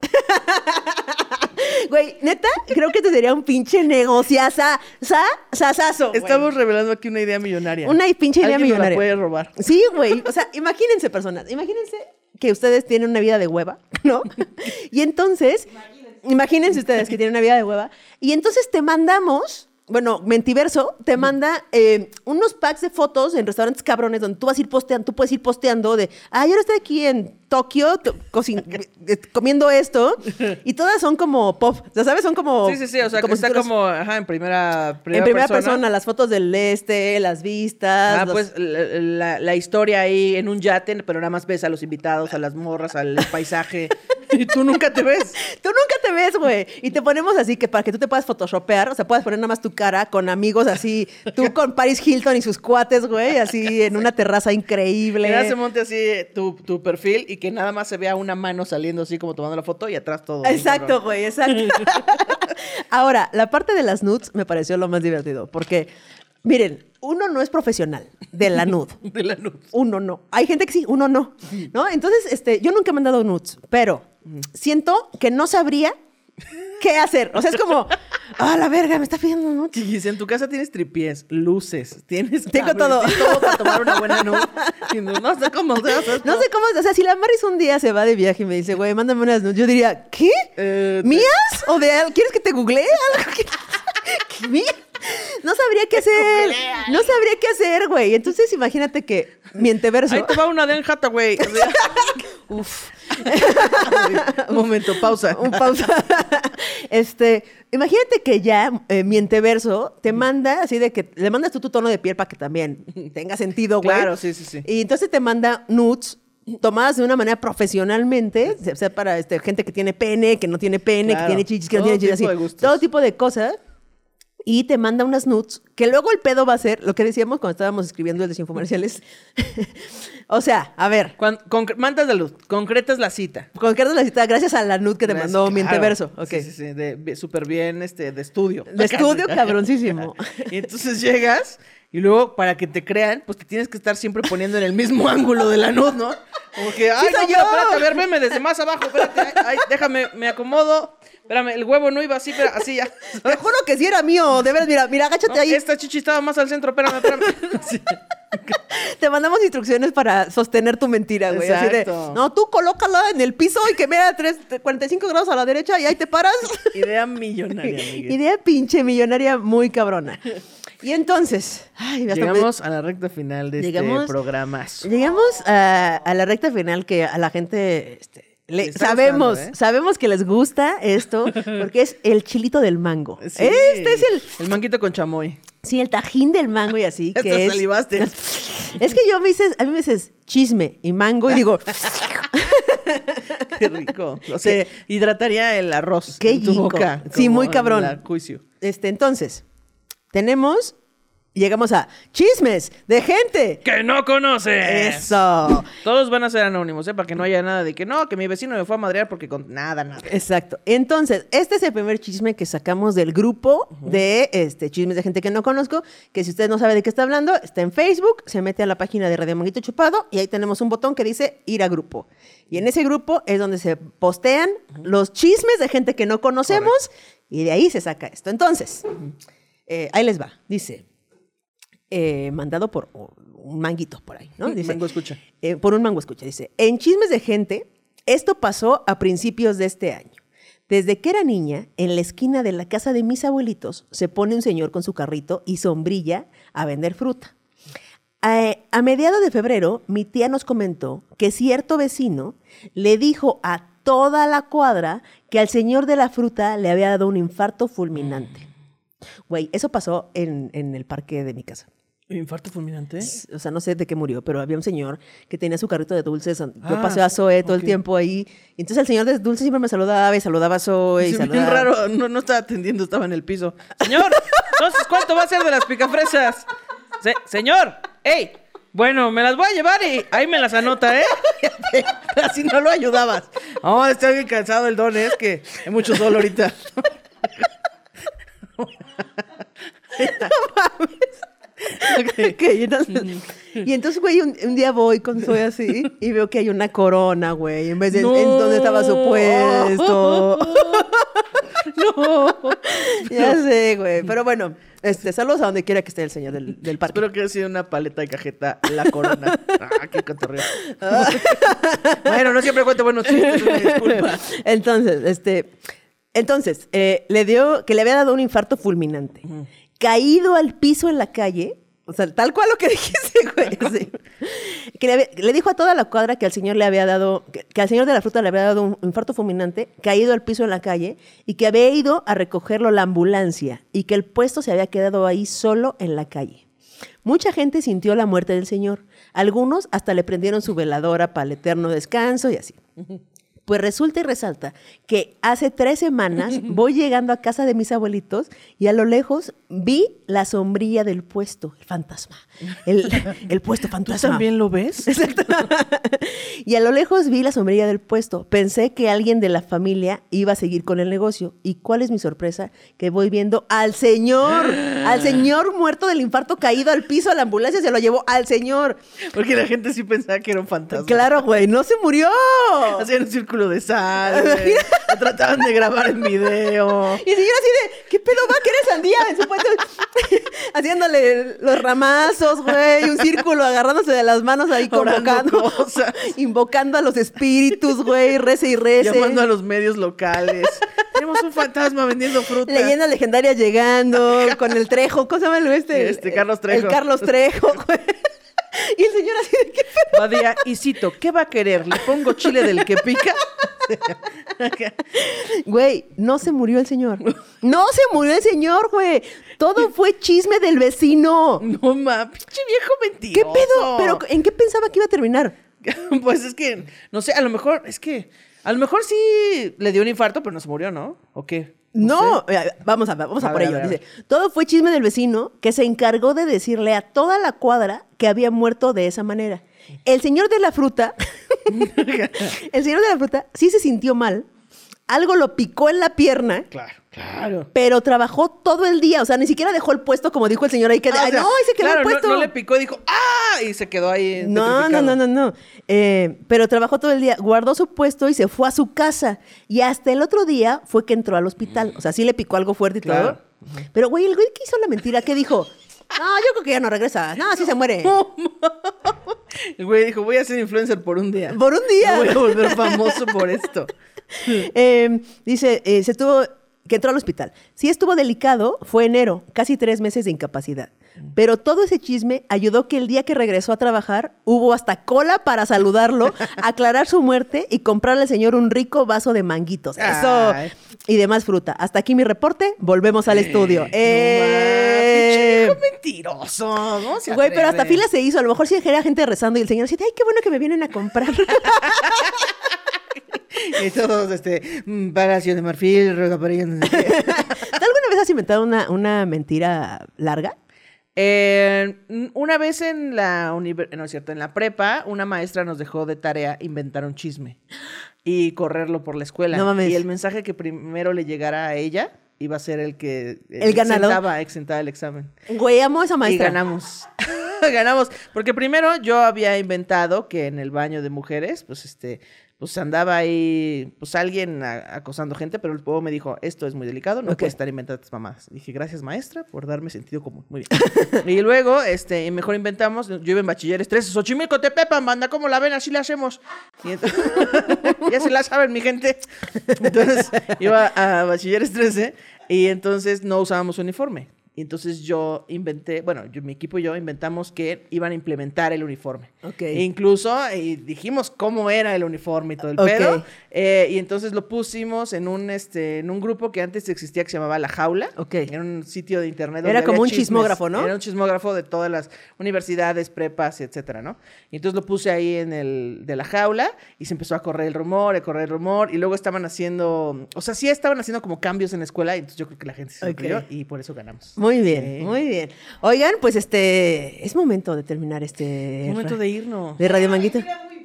Güey, neta, creo que te sería un pinche negociaza, sa, sasazo. Estamos revelando aquí una idea millonaria. Una pinche idea Alguien millonaria. la puede robar. Sí, güey. O sea, imagínense, personas. Imagínense que ustedes tienen una vida de hueva, ¿no? Y entonces, imagínense ustedes que tienen una vida de hueva. Y entonces te mandamos. Bueno, Mentiverso te manda eh, unos packs de fotos en restaurantes cabrones donde tú vas a ir posteando, tú puedes ir posteando de, ah, yo estoy aquí en Tokio eh, comiendo esto y todas son como pop, o sea, ¿sabes? Son como... Sí, sí, sí, o sea, que como está como ajá, en primera, en primera persona. las fotos del este, las vistas. Ah, los- pues la, la- la historia ahí en un yate, pero nada más ves a los invitados, a las morras, al paisaje. y tú nunca te ves. Tú nunca te ves, güey. Y te ponemos así que para que tú te puedas photoshopear, o sea, puedas poner nada más tu cara con amigos así, tú con Paris Hilton y sus cuates, güey, así en una terraza increíble. Le das se monte así tu, tu perfil y que nada más se vea una mano saliendo así como tomando la foto y atrás todo. Exacto, güey, exacto. Ahora, la parte de las nudes me pareció lo más divertido, porque, miren, uno no es profesional de la nude. De la luz. Uno no. Hay gente que sí, uno no. ¿No? Entonces, este, yo nunca me han dado nudes, pero siento que no sabría qué hacer. O sea, es como, ah, la verga, me está pidiendo. Y si en tu casa tienes tripiés, luces, tienes Tengo todo. tienes todo para tomar una buena. Y no, no sé cómo. No sé cómo, o sea, si la Maris un día se va de viaje y me dice, güey, mándame unas nudes, yo diría, ¿qué? Eh, te- ¿Mías? ¿O de ¿Quieres que te googlee algo? ¿Qué? ¿Mías? No sabría qué hacer. No sabría qué hacer, güey. Entonces, imagínate que mienteverso. Ahí te va una de Anne Hathaway. Uf. Un momento, pausa. Un pausa. este, imagínate que ya eh, mienteverso te manda así de que le mandas tú tu tono de piel para que también tenga sentido, güey. Claro, sí, sí, sí. Y entonces te manda nudes tomadas de una manera profesionalmente, o sea, para este, gente que tiene pene, que no tiene pene, Claro. que tiene chichis, que no tiene chichis, así. Todo tipo de cosas. Y te manda unas nudes, que luego el pedo va a ser, lo que decíamos cuando estábamos escribiendo el de Infomerciales. o sea, a ver, Cuan- concre- mandas de luz, concretas la cita. concretas la cita gracias a la nude que te Gracias, mandó claro. Mienteverso. Ok. Sí, sí, sí, súper bien, este, de estudio. De estudio, cabroncísimo. Y entonces llegas y luego para que te crean, pues te tienes que estar siempre poniendo en el mismo ángulo de la luz, ¿no? Como que, ay, no, yo! pero espérate, a ver, veme desde más abajo, espérate, ay, ay, déjame, me acomodo. Espérame, el huevo no iba así, pero así ya. Te juro que sí era mío, de veras, mira, mira, agáchate No, ahí. esta chichi estaba más al centro, espérame, espérame. Sí. Te mandamos instrucciones para sostener tu mentira, güey. Así de, no, tú colócala en el piso y que vea tres- 45 grados a la derecha y ahí te paras. Idea millonaria, Miguel. Idea pinche millonaria muy cabrona. Y entonces, ay, Llegamos a la recta final de Llegamos- este programazo. llegamos a, a la recta final que a la gente este, le- sabemos, gustando, ¿eh? sabemos que les gusta esto porque es el chilito del mango. Sí. Este es el, El manguito con chamoy. sí, el tajín del mango y así, que es... salivaste. Es que yo me dices, a mí me dices chisme y mango y digo, Qué rico. O sea, hidrataría el arroz Qué en tu boca. Sí, muy cabrón. este, entonces, tenemos, llegamos a chismes de gente. ¡Que no conoces! Eso. Todos van a ser anónimos, ¿eh? Para que no haya nada de que no, que mi vecino me fue a madrear porque con nada, nada. Exacto. Entonces, este es el primer chisme que sacamos del grupo de este, chismes de gente que no conozco, que si usted no sabe de qué está hablando, está en Facebook, se mete a la página de Radio Manguito Chupado y ahí tenemos un botón que dice ir a grupo. Y en ese grupo es donde se postean los chismes de gente que no conocemos y de ahí se saca esto. Entonces, eh, ahí les va. Dice, eh, mandado por un manguito por ahí, ¿no? Dice, Mango escucha. eh, por un mango escucha. Dice, en chismes de gente, esto pasó a principios de este año. Desde que era niña, en la esquina de la casa de mis abuelitos se pone un señor con su carrito y sombrilla a vender fruta. A, a mediados de febrero, mi tía nos comentó que cierto vecino le dijo a toda la cuadra que al señor de la fruta le había dado un infarto fulminante. Güey, eso pasó en, en el parque de mi casa. ¿Infarto fulminante? O sea, no sé de qué murió, pero había un señor que tenía su carrito de dulces. Yo Ah, pasé a Zoe todo el tiempo ahí. Y entonces el señor de dulces siempre me saludaba y saludaba a Zoe. Y Sí, bien saludaba- raro, no, no estaba atendiendo, estaba en el piso. Señor, entonces, ¿cuánto va a ser de las picafresas? Se- señor, ey, bueno, me las voy a llevar y ahí me las anota, ¿eh? Así no lo ayudabas. Oh, estoy bien cansado el don, es que hay mucho sol ahorita. Ok, y entonces, y entonces, güey, un, un día voy con Zoe así y veo que hay una corona, güey, en vez de No. en donde estaba su puesto. No. ya sé, güey. Pero bueno, este, saludos a donde quiera que esté el señor del, del parque. Espero que haya sido una paleta de cajeta la corona. Ah, qué cotorreo. bueno, no siempre cuento buenos chistes, una disculpa. Entonces, este, entonces, eh, le dio, que le había dado un infarto fulminante. Caído al piso en la calle, o sea, tal cual lo que dijiste, güey. sí. Que le, había- le dijo a toda la cuadra que al señor le había dado, que, que al señor de la fruta le había dado un infarto fulminante, caído al piso en la calle, y que había ido a recogerlo la ambulancia, y que el puesto se había quedado ahí solo en la calle. Mucha gente sintió la muerte del señor. Algunos hasta le prendieron su veladora para el eterno descanso y así. Pues resulta y resalta que hace tres semanas voy llegando a casa de mis abuelitos y a lo lejos vi la sombrilla del puesto, el fantasma, el, el puesto ¿Tú fantasma. también lo ves? Exacto. y a lo lejos vi la sombrilla del puesto. Pensé que alguien de la familia iba a seguir con el negocio. ¿Y cuál es mi sorpresa? Que voy viendo al señor, al señor muerto del infarto caído al piso, a la ambulancia se lo llevó al señor. Porque la gente sí pensaba que era un fantasma. Claro, güey, no se murió. Hacían un círculo de sal, trataban de grabar en video. Y el señor así de, ¿qué pedo va? ¿Qué eres sandía? En su puesto, haciéndole los ramazos, güey, un círculo agarrándose de las manos ahí convocando, invocando a los espíritus, güey, rece y rece. Llamando a los medios locales. Tenemos un fantasma vendiendo fruta. Leyendas legendarias llegando, con el Trejo, ¿cómo se llama el este? Este, Carlos Trejo. El Carlos Trejo, güey. Y el señor así de, ¿qué? Badía, y cito, ¿qué va a querer? ¿Le pongo chile del que pica? Güey, no se murió el señor. No se murió el señor, güey. Todo fue chisme del vecino. No ma, pinche viejo ¿Qué mentiroso. pedo? ¿Pero en qué pensaba que iba a terminar? pues es que, no sé, a lo mejor, es que, a lo mejor sí le dio un infarto, pero no se murió, ¿no? ¿O qué? No, eh, vamos a, vamos a, A por ver, ello. a ver, a Dice, todo fue chisme del vecino que se encargó de decirle a toda la cuadra que había muerto de esa manera. El señor de la fruta, el señor de la fruta sí se sintió mal, algo lo picó en la pierna, Claro, claro. pero trabajó todo el día, o sea, ni siquiera dejó el puesto como dijo el señor ahí que, Ah, o ay, sea, no, ahí se quedó claro, el no- puesto. No, le picó y dijo, ¡ah! Y se quedó ahí. No, no, no, no, no. Eh, pero trabajó todo el día, guardó su puesto y se fue a su casa. Y hasta el otro día fue que entró al hospital. O sea, sí le picó algo fuerte y Claro. todo. Pero, güey, el güey que hizo la mentira, ¿qué dijo? No, yo creo que ya no regresa. No, sí se muere. El güey dijo, voy a ser influencer por un día. Por un día. Me voy a volver famoso por esto. Eh, dice, eh, se tuvo que entró al hospital. Sí estuvo delicado, fue enero, casi tres meses de incapacidad. Pero todo ese chisme ayudó que el día que regresó a trabajar hubo hasta cola para saludarlo, aclarar su muerte y comprarle al señor un rico vaso de manguitos. Eso Ay. y demás fruta. Hasta aquí mi reporte. Volvemos al estudio. Eh, viejo mentiroso. ¿no? Se Güey, pero hasta fila se hizo. A lo mejor sí era gente rezando y el señor decía, ay, qué bueno que me vienen a comprar. Y todos, este, mm, Palacio de Marfil. ¿Tú alguna vez has inventado una, una mentira larga? Eh, una vez en la no es cierto, en la prepa, una maestra nos dejó de tarea inventar un chisme y correrlo por la escuela. No mames. Y el mensaje que primero le llegara a ella iba a ser el que El exentaba, exentaba el examen. Güey, amo a esa maestra. Y ganamos. ganamos. Porque primero yo había inventado que en el baño de mujeres, pues este, pues andaba ahí, pues alguien a- acosando gente, pero luego me dijo, esto es muy delicado, no Ok. puedes estar inventando tus mamás. Dije, gracias maestra por darme sentido común. Muy bien. y luego, este, mejor inventamos, yo iba en bachilleres 13, Xochimilco, Tepepan, banda, ¿cómo la ven? Así la hacemos. Ya se la saben, mi gente. Entonces, iba a bachilleres 13 y entonces no usábamos uniforme. Y entonces yo inventé, bueno, yo- mi equipo y yo inventamos que iban a implementar el uniforme. Ok. E incluso y dijimos cómo era el uniforme y todo el pedo. Eh, y entonces lo pusimos en un, este, en un grupo que antes existía que se llamaba La Jaula. Ok. Era un sitio de internet. Era donde como había un chismes. chismógrafo, ¿no? Era un chismógrafo de todas las universidades, prepas, etcétera, ¿no? Y entonces lo puse ahí en el de La Jaula y se empezó a correr el rumor, a correr el rumor. Y luego estaban haciendo, o sea, sí estaban haciendo como cambios en la escuela. Y entonces yo creo que la gente se sorprendió y por eso ganamos. Muy bien, Sí. muy bien. Oigan, pues este es momento de terminar este Es momento de irnos. de Radio Manguito. Muy.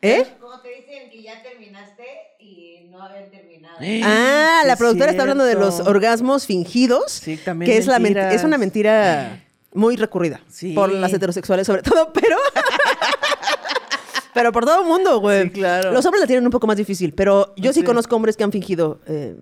¿Eh? Como te dicen que ya terminaste y no habían terminado. Ah, Sí, la es productora está hablando de los orgasmos fingidos, Sí, también que es la es una mentira muy recurrida Sí. por las heterosexuales sobre todo, pero pero por todo el mundo, güey. Sí, claro. Los hombres la tienen un poco más difícil, pero yo sí, Sí. conozco hombres que han fingido eh,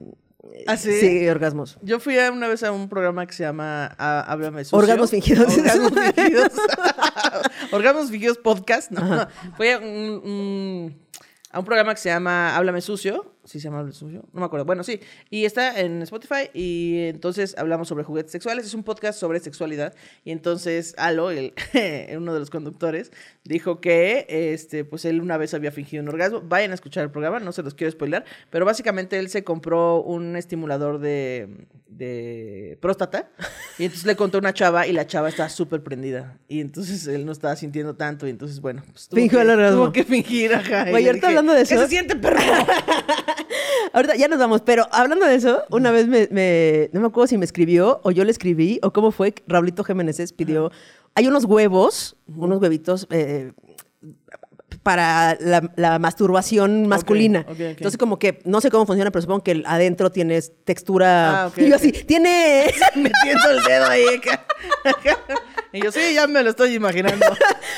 ¿Ah, sí? orgasmos. Yo fui una vez a un programa que se llama ah, Háblame Sucio. Orgasmos fingidos. Orgasmos fingidos. Orgasmos fingidos podcast. No, Fui a un, un- a un programa que se llama Háblame Sucio. ¿Sí se llama Háblame Sucio? No me acuerdo. Bueno, sí. Y está en Spotify y entonces hablamos sobre juguetes sexuales. Es un podcast sobre sexualidad. Y entonces Alo, el, uno de los conductores, dijo que este, pues él una vez había fingido un orgasmo. Vayan a escuchar el programa, no se los quiero spoiler. Pero básicamente él se compró un estimulador de, de próstata. Y entonces le contó a una chava y la chava estaba súper prendida. Y entonces él no estaba sintiendo tanto. Y entonces, bueno, pues tuvo, Fingió que, el orgasmo. tuvo que fingir. Ajá. Ahorita dije, hablando de ¿Qué eso- se siente, perro? Ahorita ya nos vamos, pero hablando de eso, una vez me, me- no me acuerdo si me escribió o yo le escribí o cómo fue, que Raulito Jiménez pidió, hay unos huevos, unos huevitos eh, para la, la masturbación masculina. Entonces como que no sé cómo funciona, pero supongo que adentro tienes textura... Ah, y yo así, tiene... Metiendo el dedo ahí. y yo, sí, ya me lo estoy imaginando.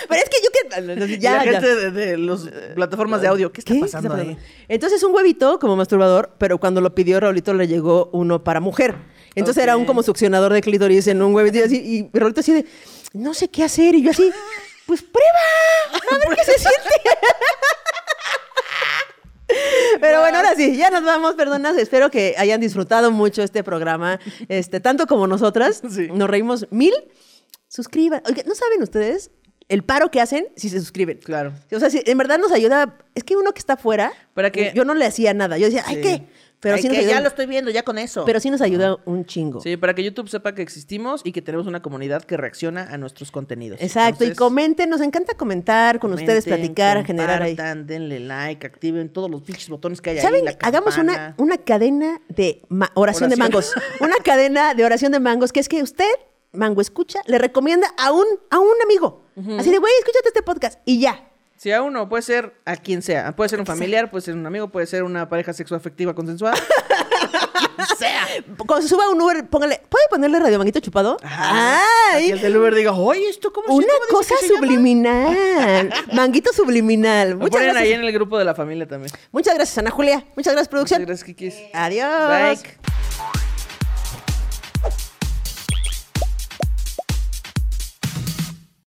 pero es que yo que... Ya, la ya. gente de, de las plataformas de audio, ¿qué está ¿Qué pasando está ahí? Entonces un huevito como masturbador, pero cuando lo pidió Raulito le llegó uno para mujer. Entonces era un como succionador de clítoris en un huevito y así, y Raulito así de, no sé qué hacer, y yo así, pues prueba, a ver qué se siente. Pero bueno, ahora sí, ya nos vamos, personas. Espero que hayan disfrutado mucho este programa, este, tanto como nosotras. Sí. Nos reímos mil. Suscriban. Oiga, ¿no saben ustedes el paro que hacen si se suscriben? Claro. O sea, si en verdad nos ayuda. Es que uno que está fuera, Para que- yo no le hacía nada. Yo decía, ay. ¿qué? Pero Ay, sí nos que ayuda. ya lo estoy viendo, ya con eso. Pero sí nos ayuda un chingo. Sí, para que YouTube sepa que existimos y que tenemos una comunidad que reacciona a nuestros contenidos. Exacto, y comenten, nos encanta comentar con ustedes, platicar, generar ahí. denle like, activen todos los pinches botones que hay ahí. ¿Saben? la Hagamos una, una cadena de oración, de mangos. Una cadena de oración de mangos, que es que usted, mango escucha, le recomienda a un, a un amigo. Así de, güey, escúchate este podcast. Y ya. Si a uno, puede ser a quien sea. Puede ser un familiar, puede ser un amigo, puede ser una pareja sexoafectiva consensuada. Cuando se suba un Uber, póngale, ¿puede ponerle radio manguito chupado? Ajá. ¡Ay! Y el del Uber diga, oye, ¿esto cómo se- Una cosa que se llama?" subliminal. Manguito subliminal. Lo Muchas ponen gracias. ahí en el grupo de la familia también. Muchas gracias, Ana Julia. Muchas gracias, producción. Muchas gracias, Kikis. Adiós. Bye.